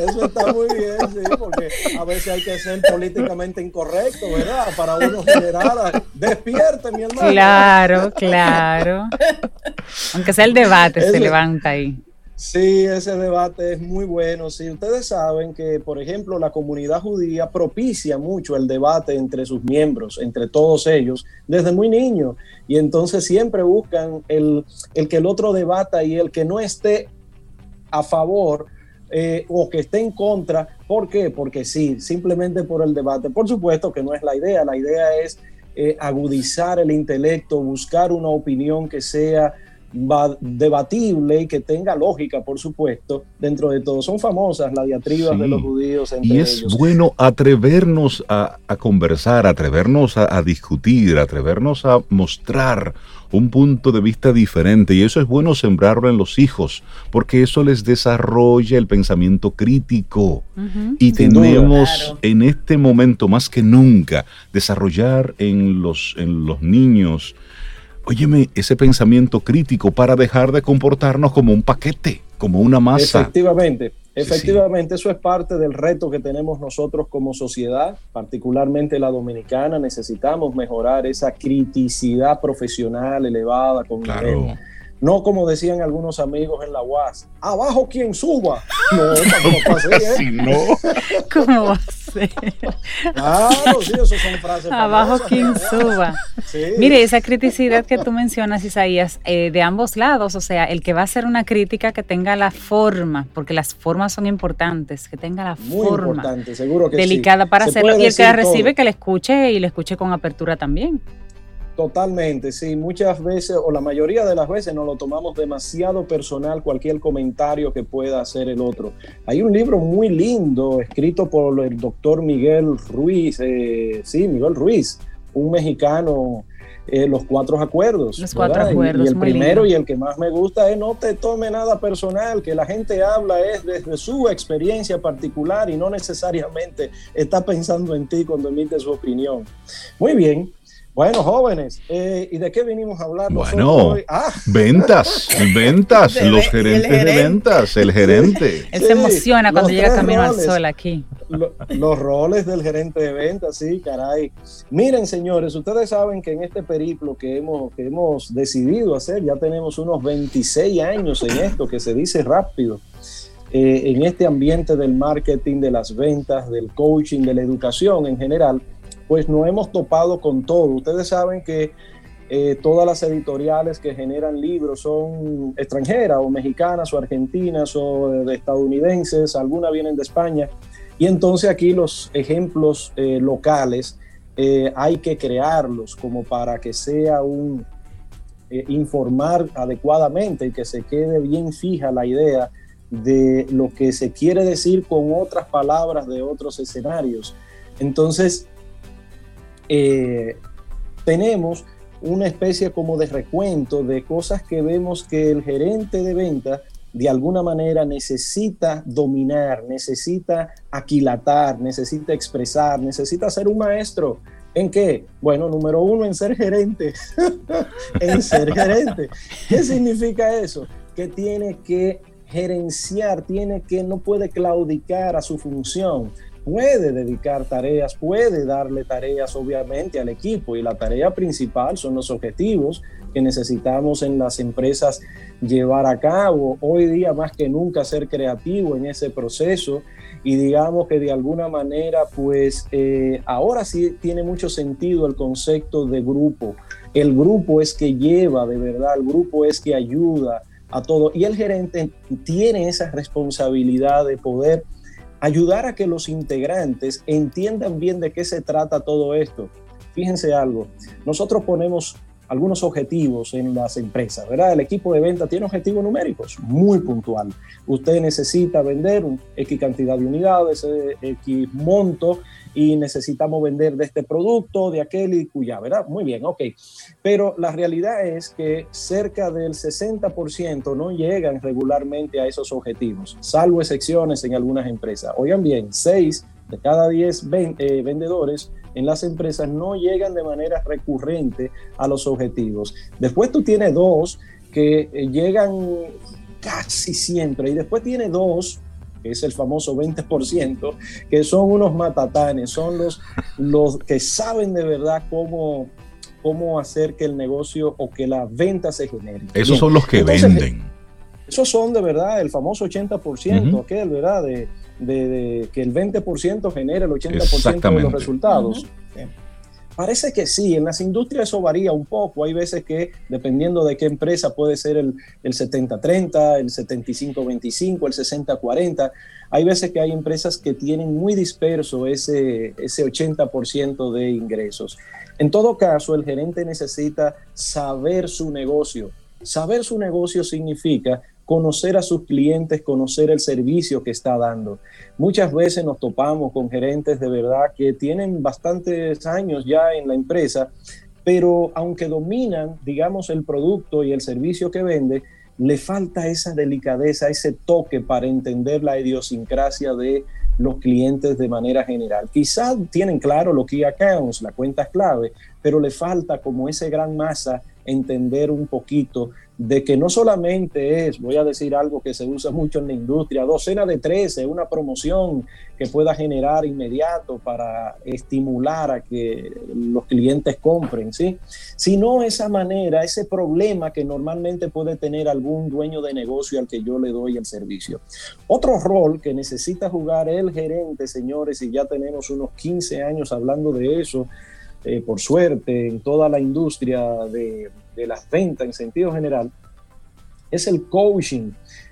Eso está muy bien, sí, porque a veces hay que ser políticamente incorrecto, ¿verdad? Para uno generar. Despierte, mi hermano. Claro, claro. Aunque sea el debate, se levanta ahí. Sí, ese debate es muy bueno. Sí, ustedes saben que, por ejemplo, la comunidad judía propicia mucho el debate entre sus miembros, entre todos ellos, desde muy niño. Y entonces siempre buscan el, que el otro debata y el que no esté a favor eh, o que esté en contra. ¿Por qué? Porque sí, simplemente por el debate. Por supuesto que no es la idea. La idea es eh, agudizar el intelecto, buscar una opinión que sea debatible y que tenga lógica, por supuesto, dentro de todo. Son famosas las diatribas de los judíos entre Y es bueno atrevernos a, conversar, atrevernos a, discutir, atrevernos a mostrar un punto de vista diferente. Y eso es bueno sembrarlo en los hijos, porque eso les desarrolla el pensamiento crítico. Y tenemos en este momento, más que nunca, desarrollar en los, en los niños óyeme, ese pensamiento crítico para dejar de comportarnos como un paquete, como una masa. Efectivamente, efectivamente, eso es parte del reto que tenemos nosotros como sociedad, particularmente la dominicana. Necesitamos mejorar esa criticidad profesional elevada con claro. No como decían algunos amigos en la UAS, abajo quien suba. No, tampoco así, ¿eh? no. ¿Cómo va a ser? Claro, sí, eso son frases. Abajo quien suba. Mire, esa criticidad que tú mencionas, Isaías, eh, de ambos lados, o sea, el que va a hacer una crítica que tenga la forma, porque las formas son importantes, que tenga la Muy forma importante, seguro que delicada para hacerlo y el que la recibe que la escuche y la escuche con apertura también. Totalmente, sí. Muchas veces, o la mayoría de las veces, nos lo tomamos demasiado personal cualquier comentario que pueda hacer el otro. Hay un libro muy lindo escrito por el doctor Miguel Ruiz, eh, sí, Miguel Ruiz, un mexicano, eh, Los Cuatro Acuerdos. Los Cuatro Acuerdos. Y, el primero y el que más me gusta es no te tome nada personal, que la gente habla es desde su experiencia particular y no necesariamente está pensando en ti cuando emite su opinión. Muy bien, bueno, jóvenes, eh, ¿y de qué vinimos a hablar? Bueno, ah. ventas, ventas, los gerentes de ventas, el gerente. Él se emociona cuando llega Camino al Sol aquí. los roles del gerente de ventas, sí, caray. Miren, señores, ustedes saben que en este periplo que hemos, que hemos decidido hacer, ya tenemos unos 26 años en esto, que se dice rápido. Eh, en este ambiente del marketing, de las ventas, del coaching, de la educación en general, pues no hemos topado con todo. Ustedes saben que eh, todas las editoriales que generan libros son extranjeras o mexicanas o argentinas o de estadounidenses, algunas vienen de España. Y entonces aquí los ejemplos eh, locales eh, hay que crearlos como para que sea un informar adecuadamente y que se quede bien fija la idea de lo que se quiere decir con otras palabras de otros escenarios. Entonces, eh, tenemos una especie como de recuento de cosas que vemos que el gerente de venta de alguna manera necesita dominar, necesita aquilatar, necesita expresar, necesita ser un maestro. ¿En qué? Bueno, número uno, en ser gerente. en ser gerente. ¿Qué significa eso? Que tiene que gerenciar, tiene que, no puede claudicar a su función puede dedicar tareas, puede darle tareas obviamente al equipo y la tarea principal son los objetivos que necesitamos en las empresas llevar a cabo. Hoy día más que nunca ser creativo en ese proceso y digamos que de alguna manera pues eh, ahora sí tiene mucho sentido el concepto de grupo. El grupo es que lleva de verdad, el grupo es que ayuda a todo y el gerente tiene esa responsabilidad de poder ayudar a que los integrantes entiendan bien de qué se trata todo esto. Fíjense algo, nosotros ponemos algunos objetivos en las empresas, ¿verdad? El equipo de venta tiene objetivos numéricos muy puntual. Usted necesita vender X cantidad de unidades, eh, X monto, y necesitamos vender de este producto, de aquel y cuya, ¿verdad? Muy bien, ok. Pero la realidad es que cerca del 60% no llegan regularmente a esos objetivos, salvo excepciones en algunas empresas. Oigan bien, 6 de cada 10 eh, vendedores en las empresas no llegan de manera recurrente a los objetivos. Después tú tienes dos que eh, llegan casi siempre y después tienes dos que es el famoso 20%, que son unos matatanes, son los, los que saben de verdad cómo, cómo hacer que el negocio o que la venta se genere. Esos son los que venden. Esos son de verdad el famoso 80%, aquel, ¿verdad? De, de, que el 20% genera el 80% de los resultados. Parece que sí, en las industrias eso varía un poco. Hay veces que, dependiendo de qué empresa, puede ser el, el 70-30, el 75-25, el 60-40. Hay veces que hay empresas que tienen muy disperso ese, ese 80% de ingresos. En todo caso, el gerente necesita saber su negocio. Saber su negocio significa conocer a sus clientes, conocer el servicio que está dando. Muchas veces nos topamos con gerentes de verdad que tienen bastantes años ya en la empresa, pero aunque dominan, digamos, el producto y el servicio que vende, le falta esa delicadeza, ese toque para entender la idiosincrasia de los clientes de manera general. Quizás tienen claro lo que accounts, la cuenta clave, pero le falta como ese gran masa entender un poquito de que no solamente es, voy a decir algo que se usa mucho en la industria, docena de 13, una promoción que pueda generar inmediato para estimular a que los clientes compren, ¿sí? Sino esa manera, ese problema que normalmente puede tener algún dueño de negocio al que yo le doy el servicio. Otro rol que necesita jugar el gerente, señores, y ya tenemos unos 15 años hablando de eso, eh, por suerte, en toda la industria de, de las ventas en sentido general, es el coaching.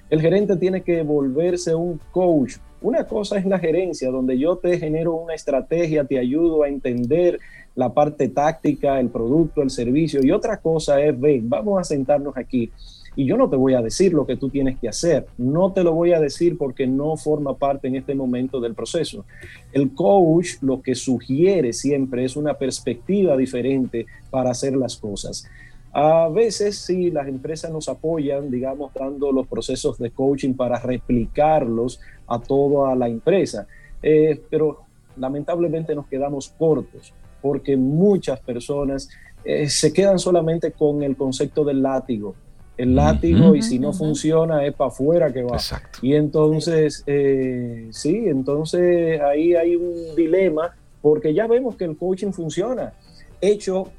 El gerente tiene que volverse un coach. Una cosa es la gerencia, donde yo te genero una estrategia, te ayudo a entender la parte táctica, el producto, el servicio. Y otra cosa es, ven, vamos a sentarnos aquí y yo no te voy a decir lo que tú tienes que hacer, no te lo voy a decir porque no forma parte en este momento del proceso. El coach lo que sugiere siempre es una perspectiva diferente para hacer las cosas. A veces sí, las empresas nos apoyan, digamos, dando los procesos de coaching para replicarlos a toda la empresa, eh, pero lamentablemente nos quedamos cortos porque muchas personas eh, se quedan solamente con el concepto del látigo el látigo y si no funciona es para afuera que va. Y entonces, eh, sí, entonces ahí hay un dilema porque ya vemos que el coaching funciona, hecho,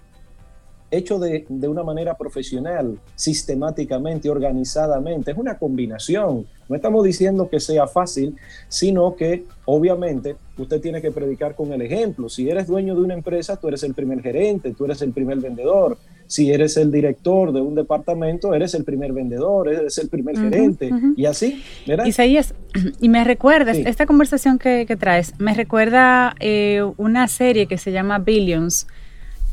hecho de, de una manera profesional, sistemáticamente, organizadamente, es una combinación. No estamos diciendo que sea fácil, sino que obviamente usted tiene que predicar con el ejemplo. Si eres dueño de una empresa, tú eres el primer gerente, tú eres el primer vendedor si eres el director de un departamento, eres el primer vendedor, eres el primer gerente, y así, ¿verdad? Isaías, y me recuerdas, esta conversación que, traes, me recuerda eh, una serie que se llama Billions,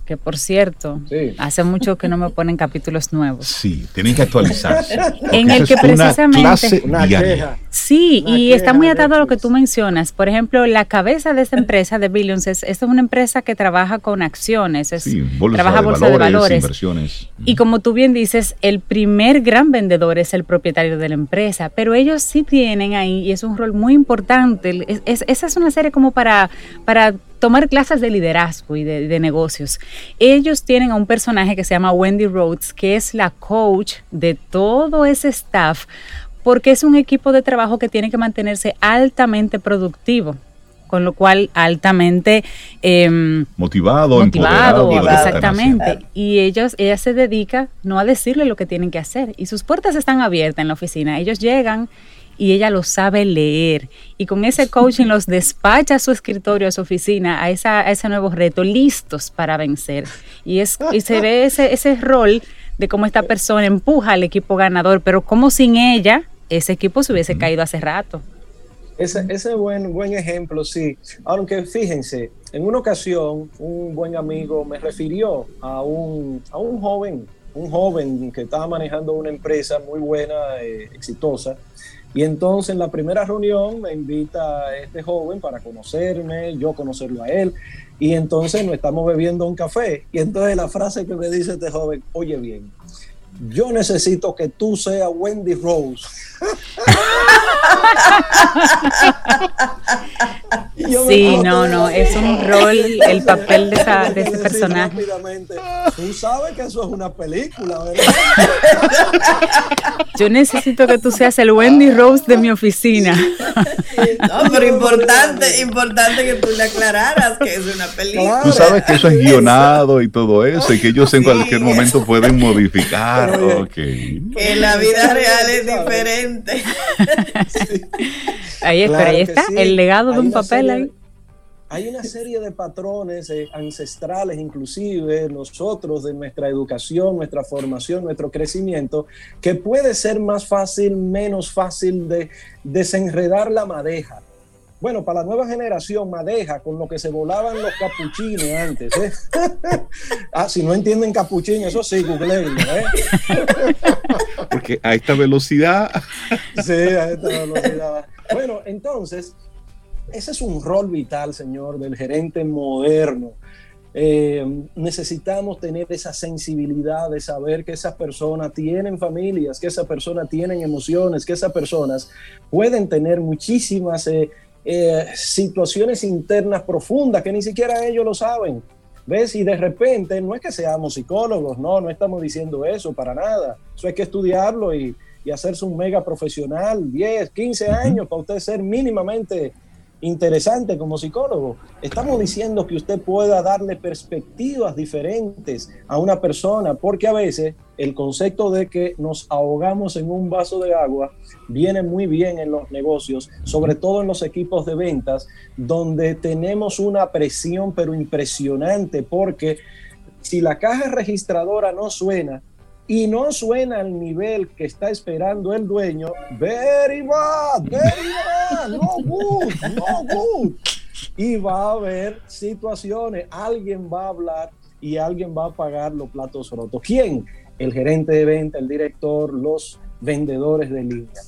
que por cierto, hace mucho que no me ponen capítulos nuevos. Sí, tienen que actualizarse. en el que precisamente... Una Sí, y está muy atado a lo que tú mencionas. Por ejemplo, la cabeza de esta empresa de Billions es, es una empresa que trabaja con acciones, es, trabaja bolsa de valores. Inversiones. Y como tú bien dices, el primer gran vendedor es el propietario de la empresa, pero ellos sí tienen ahí, y es un rol muy importante. esa es una serie como para, para tomar clases de liderazgo y de, negocios. Ellos tienen a un personaje que se llama Wendy Rhodes, que es la coach de todo ese staff, porque es un equipo de trabajo que tiene que mantenerse altamente productivo con lo cual altamente em, motivado, motivado, exactamente. Y ellos, ella se dedica no a decirle lo que tienen que hacer y sus puertas están abiertas en la oficina. Ellos llegan y ella lo sabe leer. Y con ese coaching los despacha a su escritorio, a su oficina, a, esa, a ese nuevo reto, listos para vencer. Y, es, y se ve ese, ese rol de cómo esta persona empuja al equipo ganador, pero como sin ella ese equipo se hubiese caído hace rato. Ese, ese buen, buen ejemplo, sí. Aunque fíjense, en una ocasión un buen amigo me refirió a un, a un joven, un joven que estaba manejando una empresa muy buena, eh, exitosa, y entonces en la primera reunión me invita a este joven para conocerme, yo conocerlo a él, y entonces nos estamos bebiendo un café. Y entonces la frase que me dice este joven, oye bien, yo necesito que tú seas Wendy Rose. sí, no, no, es un rol, el papel de, esa, de ese personaje. Tú sabes que eso es una película, ¿verdad? Yo necesito que tú seas el Wendy Rose de mi oficina. No, pero importante, importante que tú le aclararas que es una película. Tú sabes que eso es guionado y todo eso, y que ellos en cualquier momento pueden modificar. Que la vida real es diferente. Ahí, está, el legado de un papel ahí. Hay una serie de patrones eh, ancestrales, inclusive nosotros, de nuestra educación, nuestra formación, nuestro crecimiento, que puede ser más fácil, menos fácil de desenredar la madeja. Bueno, para la nueva generación, madeja, con lo que se volaban los capuchines antes. ¿eh? ah, si no entienden capuchín, eso sí, google ¿eh? Porque a esta velocidad. sí, a esta velocidad. Bueno, entonces, ese es un rol vital, señor, del gerente moderno. Eh, necesitamos tener esa sensibilidad de saber que esas personas tienen familias, que esas personas tienen emociones, que esas personas pueden tener muchísimas eh, eh, situaciones internas profundas que ni siquiera ellos lo saben. ¿Ves? Y de repente, no es que seamos psicólogos, no, no estamos diciendo eso para nada. Eso hay que estudiarlo y, y hacerse un mega profesional, 10, 15 años para usted ser mínimamente interesante como psicólogo. Estamos diciendo que usted pueda darle perspectivas diferentes a una persona, porque a veces el concepto de que nos ahogamos en un vaso de agua viene muy bien en los negocios, sobre todo en los equipos de ventas, donde tenemos una presión pero impresionante, porque si la caja registradora no suena, y no suena al nivel que está esperando el dueño, very bad, very bad, no good, no good. Y va a haber situaciones, alguien va a hablar y alguien va a pagar los platos rotos. ¿Quién? El gerente de venta, el director, los vendedores de línea.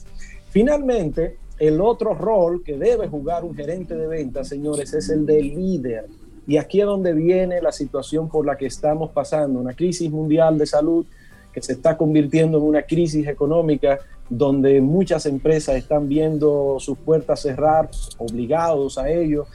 Finalmente, el otro rol que debe jugar un gerente de venta, señores, es el de líder. Y aquí es donde viene la situación por la que estamos pasando, una crisis mundial de salud que se está convirtiendo en una crisis económica donde muchas empresas están viendo sus puertas cerrar, obligados a ello.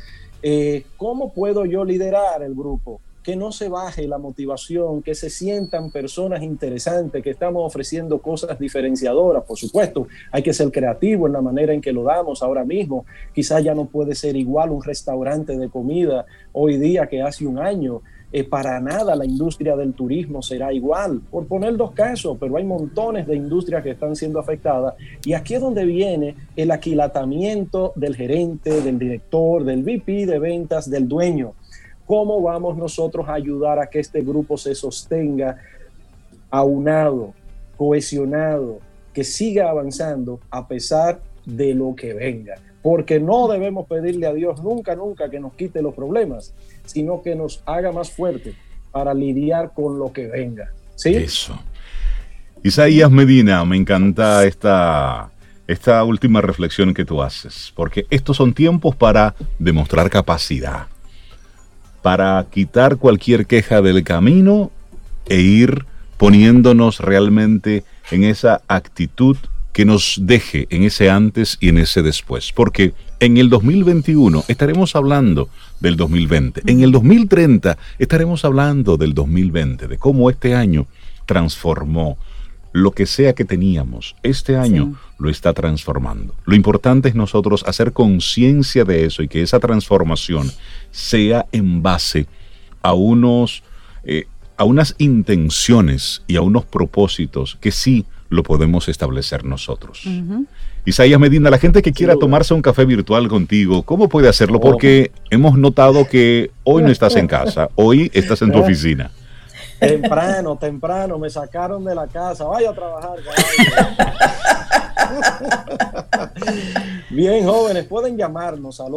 Eh, ¿Cómo puedo yo liderar el grupo? Que no se baje la motivación, que se sientan personas interesantes, que estamos ofreciendo cosas diferenciadoras. Por supuesto, hay que ser creativo en la manera en que lo damos ahora mismo. Quizás ya no puede ser igual un restaurante de comida hoy día que hace un año. Eh, para nada la industria del turismo será igual, por poner dos casos, pero hay montones de industrias que están siendo afectadas y aquí es donde viene el aquilatamiento del gerente, del director, del VP de ventas, del dueño. ¿Cómo vamos nosotros a ayudar a que este grupo se sostenga aunado, cohesionado, que siga avanzando a pesar de lo que venga? Porque no debemos pedirle a Dios nunca, nunca que nos quite los problemas, sino que nos haga más fuerte para lidiar con lo que venga. Eso. Isaías Medina, me encanta esta, esta última reflexión que tú haces, porque estos son tiempos para demostrar capacidad, para quitar cualquier queja del camino e ir poniéndonos realmente en esa actitud que nos deje en ese antes y en ese después. Porque en el 2021 estaremos hablando del 2020. En el 2030 estaremos hablando del 2020, de cómo este año transformó lo que sea que teníamos. Este año lo está transformando. Lo importante es nosotros hacer conciencia de eso y que esa transformación sea en base a unos... Eh, a unas intenciones y a unos propósitos que sí lo podemos establecer nosotros. Isaías Medina, la gente que quiera tomarse un café virtual contigo, ¿cómo puede hacerlo? Porque hemos notado que hoy no estás en casa, hoy estás en tu oficina. temprano, temprano, me sacaron de la casa, vaya a trabajar. Bien, jóvenes, pueden llamarnos al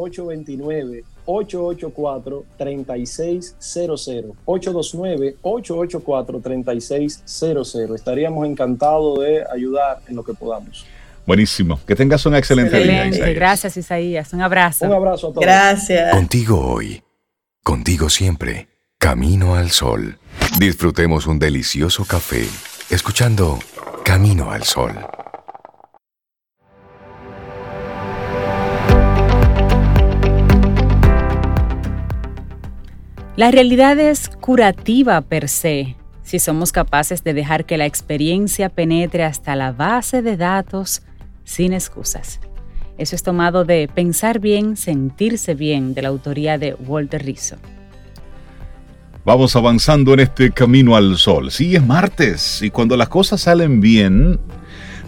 829-884-3600. 829-884-3600. Estaríamos encantados de ayudar en lo que podamos. Buenísimo. Que tengas un excelente, día. Gracias, Isaías. Un abrazo. Un abrazo a todos. Gracias. Contigo hoy. Contigo siempre. Camino al sol. Disfrutemos un delicioso café escuchando Camino al Sol. La realidad es curativa per se, si somos capaces de dejar que la experiencia penetre hasta la base de datos sin excusas. Eso es tomado de Pensar bien, sentirse bien, de la autoría de Walter Rizzo. Vamos avanzando en este camino al sol. Sí, es martes y cuando las cosas salen bien,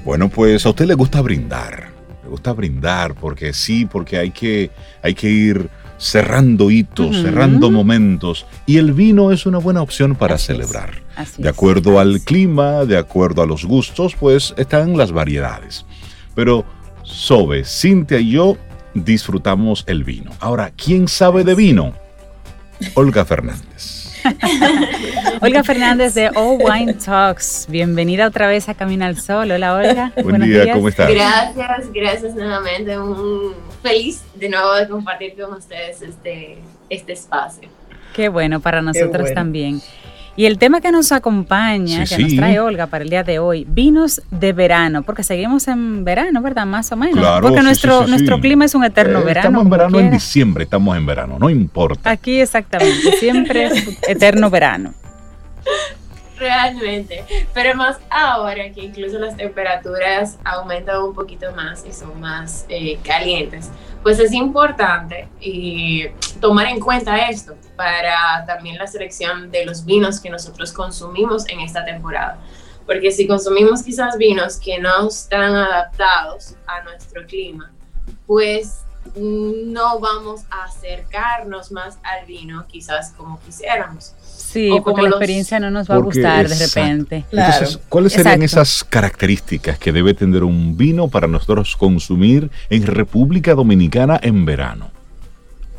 bueno, pues a usted le gusta brindar. Le gusta brindar porque sí, porque hay que, hay que ir cerrando hitos, cerrando momentos. Y el vino es una buena opción para celebrar. de acuerdo al clima, de acuerdo a los gustos, pues están las variedades. Pero Sobe, Cintia y yo disfrutamos el vino. Ahora, ¿quién sabe de vino? Olga Fernández. Olga Fernández de All Wine Talks. Bienvenida otra vez a Camina al Sol. Hola, Olga. Buen día, ¿cómo estás? Gracias, gracias nuevamente. Un feliz de nuevo de compartir con ustedes este, este espacio. Qué bueno para nosotros también. Y el tema que nos acompaña, que nos trae Olga para el día de hoy, vinos de verano, porque seguimos en verano, ¿verdad? Más o menos. porque nuestro, nuestro clima es un eterno eh, verano. Estamos en verano en diciembre, estamos en verano, no importa. Aquí exactamente, siempre es eterno verano. Realmente, pero más ahora que incluso las temperaturas aumentan un poquito más y son más eh, calientes, pues es importante y tomar en cuenta esto para también la selección de los vinos que nosotros consumimos en esta temporada. Porque si consumimos quizás vinos que no están adaptados a nuestro clima, pues no vamos a acercarnos más al vino quizás como quisiéramos. Sí, porque la experiencia no nos va a gustar de repente. Entonces, ¿cuáles serían esas características que debe tener un vino para nosotros consumir en República Dominicana en verano?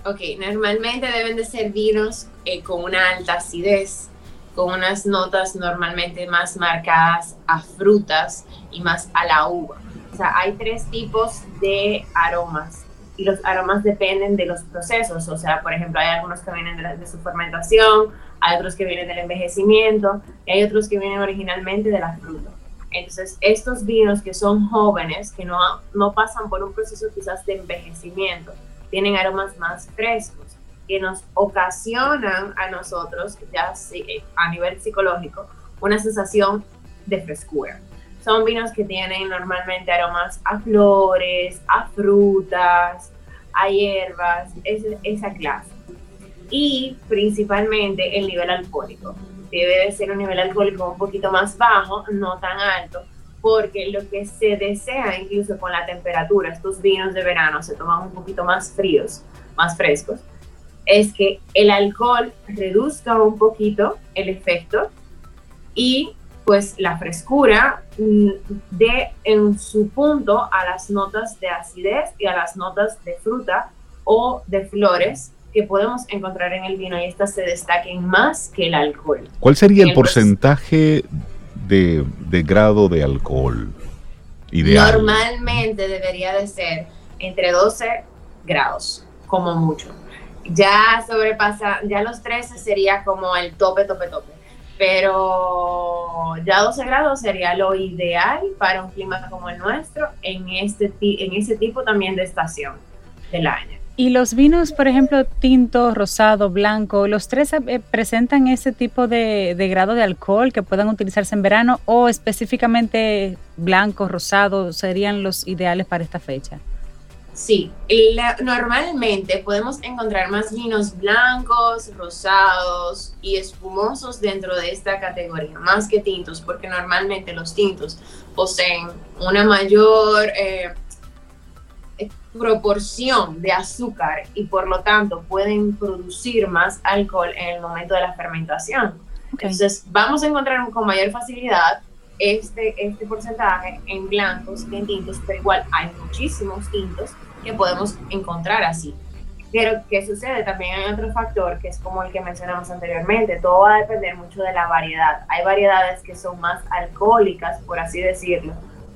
Ok, normalmente deben de ser vinos eh, con una alta acidez, con unas notas normalmente más marcadas a frutas y más a la uva. O sea, hay tres tipos de aromas y los aromas dependen de los procesos. O sea, por ejemplo, hay algunos que vienen de, su fermentación, hay otros que vienen del envejecimiento y hay otros que vienen originalmente de la fruta. Entonces, estos vinos que son jóvenes, que no, no pasan por un proceso quizás de envejecimiento, tienen aromas más frescos que nos ocasionan a nosotros, ya a nivel psicológico, una sensación de frescura. Son vinos que tienen normalmente aromas a flores, a frutas, a hierbas, esa clase. Y principalmente el nivel alcohólico. Debe de ser un nivel alcohólico un poquito más bajo, no tan alto, porque lo que se desea incluso con la temperatura, estos vinos de verano se toman un poquito más fríos, más frescos, es que el alcohol reduzca un poquito el efecto y pues la frescura mm, de en su punto a las notas de acidez y a las notas de fruta o de flores que podemos encontrar en el vino y estas se destaquen más que el alcohol. ¿Cuál sería el, porcentaje de, de, grado de alcohol ideal? Normalmente debería de ser entre 12 grados, como mucho. Ya sobrepasa, ya los 13 sería como el tope, tope, tope pero ya 12 grados sería lo ideal para un clima como el nuestro en, este, en ese tipo también de estación del año. Y los vinos, por ejemplo, tinto, rosado, blanco, ¿los tres eh, presentan ese tipo de, de, grado de alcohol que puedan utilizarse en verano o específicamente blanco, rosado serían los ideales para esta fecha? Sí, normalmente podemos encontrar más vinos blancos, rosados y espumosos dentro de esta categoría, más que tintos, porque normalmente los tintos poseen una mayor eh, proporción de azúcar y por lo tanto pueden producir más alcohol en el momento de la fermentación. Entonces, vamos a encontrar con mayor facilidad este, este porcentaje en blancos que en tintos, pero igual hay muchísimos tintos que podemos encontrar así. Pero, ¿qué sucede? También hay otro factor que es como el que mencionamos anteriormente. Todo va a depender mucho de la variedad. Hay variedades que son más alcohólicas, por así decirlo,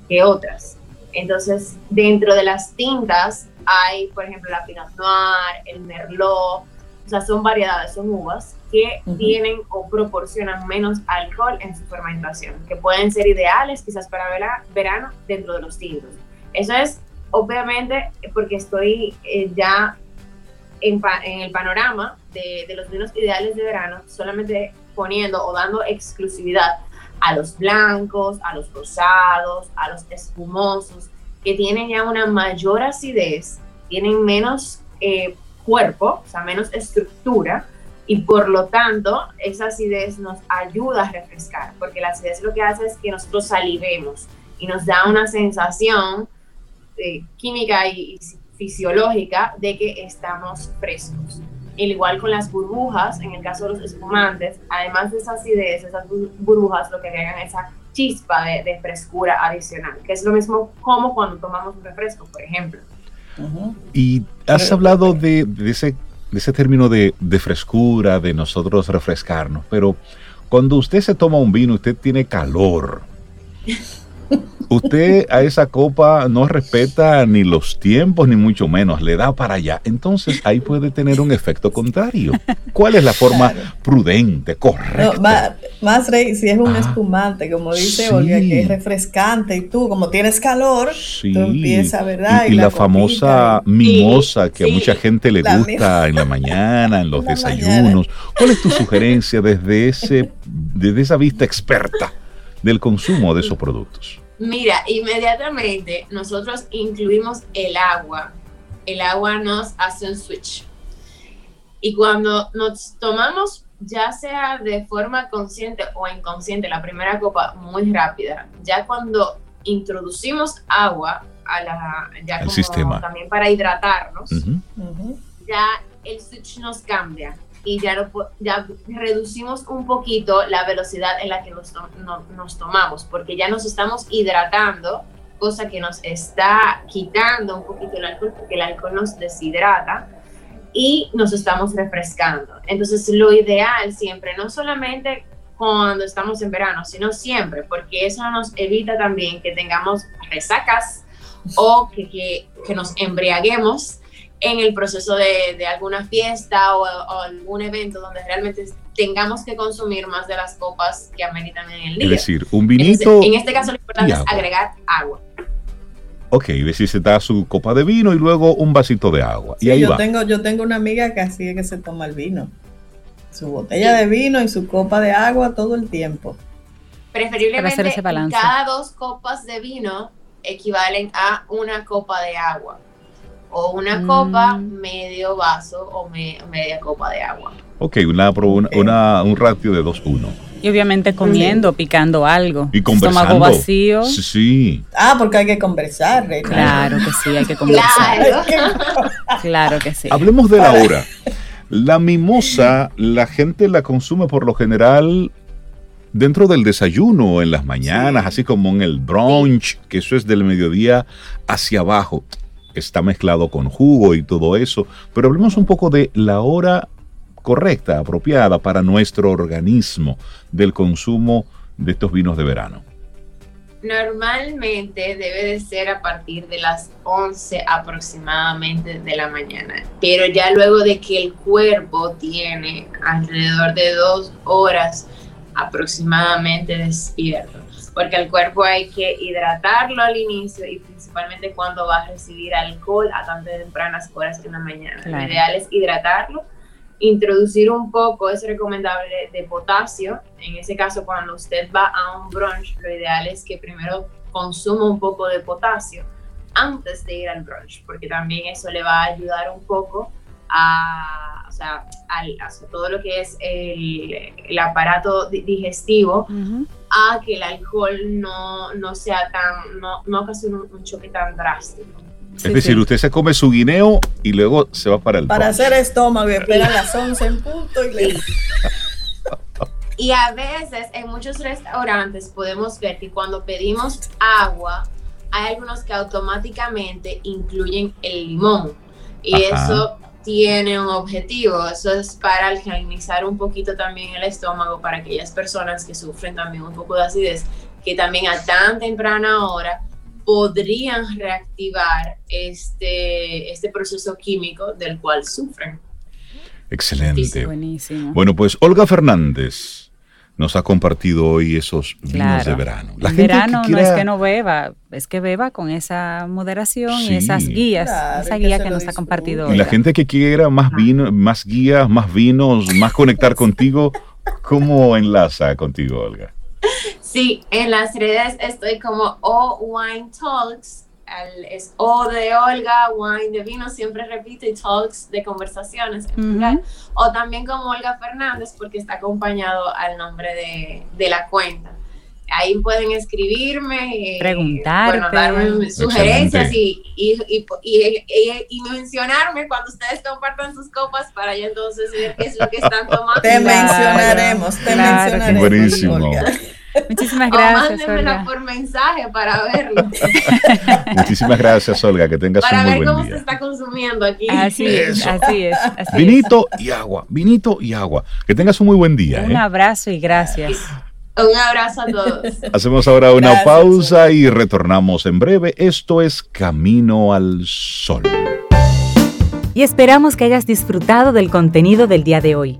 que otras. Entonces, dentro de las tintas hay, por ejemplo, la Pinot Noir, el Merlot, o sea, son variedades, son uvas que tienen o proporcionan menos alcohol en su fermentación, que pueden ser ideales quizás para verano dentro de los tintos. Eso es obviamente porque estoy eh, ya en, el panorama de, los vinos ideales de verano, solamente poniendo o dando exclusividad a los blancos, a los rosados, a los espumosos, que tienen ya una mayor acidez, tienen menos eh, cuerpo, o sea, menos estructura, y por lo tanto esa acidez nos ayuda a refrescar, porque la acidez lo que hace es que nosotros salivemos y nos da una sensación eh, química y, fisiológica de que estamos frescos. Al igual con las burbujas, en el caso de los espumantes, además de esa acidez, esas burbujas lo que agregan esa chispa de, frescura adicional, que es lo mismo como cuando tomamos un refresco, por ejemplo. Y has hablado de, ese, de ese término de, de frescura, de nosotros refrescarnos, pero cuando usted se toma un vino, usted tiene calor. Usted a esa copa no respeta ni los tiempos, ni mucho menos, le da para allá. Entonces ahí puede tener un efecto contrario. ¿Cuál es la forma prudente, correcta? más, Rey, si es un ah, espumante, como dice Olga, que es refrescante y tú, como tienes calor, tú empiezas, ¿verdad? Y, la, famosa mimosa que a mucha gente le gusta en la mañana, en los desayunos. ¿Cuál es tu sugerencia desde, ese, desde esa vista experta del consumo de esos productos? Mira, inmediatamente nosotros incluimos el agua. El agua nos hace un switch. Y cuando nos tomamos, ya sea de forma consciente o inconsciente, la primera copa muy rápida, ya cuando introducimos agua a la, ya como sistema. también para hidratarnos, ya el switch nos cambia y ya, ya reducimos un poquito la velocidad en la que nos, nos tomamos, porque ya nos estamos hidratando, cosa que nos está quitando un poquito el alcohol, porque el alcohol nos deshidrata y nos estamos refrescando. Entonces, lo ideal siempre, no solamente cuando estamos en verano, sino siempre, porque eso nos evita también que tengamos resacas o que, que, que nos embriaguemos en el proceso de, alguna fiesta o, algún evento donde realmente tengamos que consumir más de las copas que ameritan en el día. Es decir, un vinito. en este caso lo importante es agregar agua. Ok, decir, se da su copa de vino y luego un vasito de agua. y ahí yo va. Tengo, yo tengo una amiga que así es que se toma el vino. Su botella de vino y su copa de agua todo el tiempo. Preferiblemente cada dos copas de vino equivalen a una copa de agua o una copa, mm. medio vaso o media copa de agua. Ok, una, una, un ratio de 2-1. Y obviamente comiendo, picando algo. Y conversando. Estómago vacío. Sí, sí. Ah, porque hay que conversar. Claro que sí, hay que conversar. Claro. que sí. Hablemos de la hora. La mimosa, la gente la consume por lo general dentro del desayuno, en las mañanas, así como en el brunch, que eso es del mediodía hacia abajo está mezclado con jugo y todo eso, pero hablemos un poco de la hora correcta, apropiada para nuestro organismo del consumo de estos vinos de verano. Normalmente debe de ser a partir de las 11 aproximadamente de la mañana, pero ya luego de que el cuerpo tiene alrededor de dos horas aproximadamente despierto, porque al cuerpo hay que hidratarlo al inicio y principalmente cuando va a recibir alcohol a tan tempranas horas de la mañana. Lo ideal es hidratarlo, introducir un poco, es recomendable, de potasio. En ese caso, cuando usted va a un brunch, lo ideal es que primero consuma un poco de potasio antes de ir al brunch, porque también eso le va a ayudar un poco a, o sea, todo lo que es el, aparato digestivo a que el alcohol no, no sea tan, no, no ocasione un, choque tan drástico. Es decir, usted se come su guineo y luego se va para el Para hacer estómago y espera las 11 en punto y le... Y a veces en muchos restaurantes podemos ver que cuando pedimos agua, hay algunos que automáticamente incluyen el limón. Y eso tiene un objetivo, eso es para alcalinizar un poquito también el estómago para aquellas personas que sufren también un poco de acidez, que también a tan temprana hora podrían reactivar este, este proceso químico del cual sufren. Excelente. Buenísimo. Bueno, pues Olga Fernández nos ha compartido hoy esos vinos de verano. La verano no es que no beba, es que beba con esa moderación y esas guías, esa guía que, nos ha compartido. Olga. Y la gente que quiera más vino, más guías, más vinos, más conectar contigo, ¿cómo enlaza contigo, Olga? Sí, en las redes estoy como O Wine Talks es O de Olga, Wine de vino, siempre repito, y Talks de conversaciones O también como Olga Fernández, porque está acompañado al nombre de, de la cuenta. Ahí pueden escribirme, preguntar, bueno, darme sugerencias y, y, y, y, mencionarme cuando ustedes compartan sus copas para ya entonces ver qué es lo que están tomando. Te mencionaremos, te mencionaremos. Buenísimo. Muchísimas gracias. O Olga. por mensaje para verlo. Muchísimas gracias, Olga. Que tengas un muy buen día. Para ver cómo se está consumiendo aquí. Así es, así es. vinito y agua, vinito y agua. Que tengas un muy buen día. Un ¿eh? abrazo y gracias. Un abrazo a todos. Hacemos ahora una pausa y retornamos en breve. Esto es Camino al Sol. Y esperamos que hayas disfrutado del contenido del día de hoy.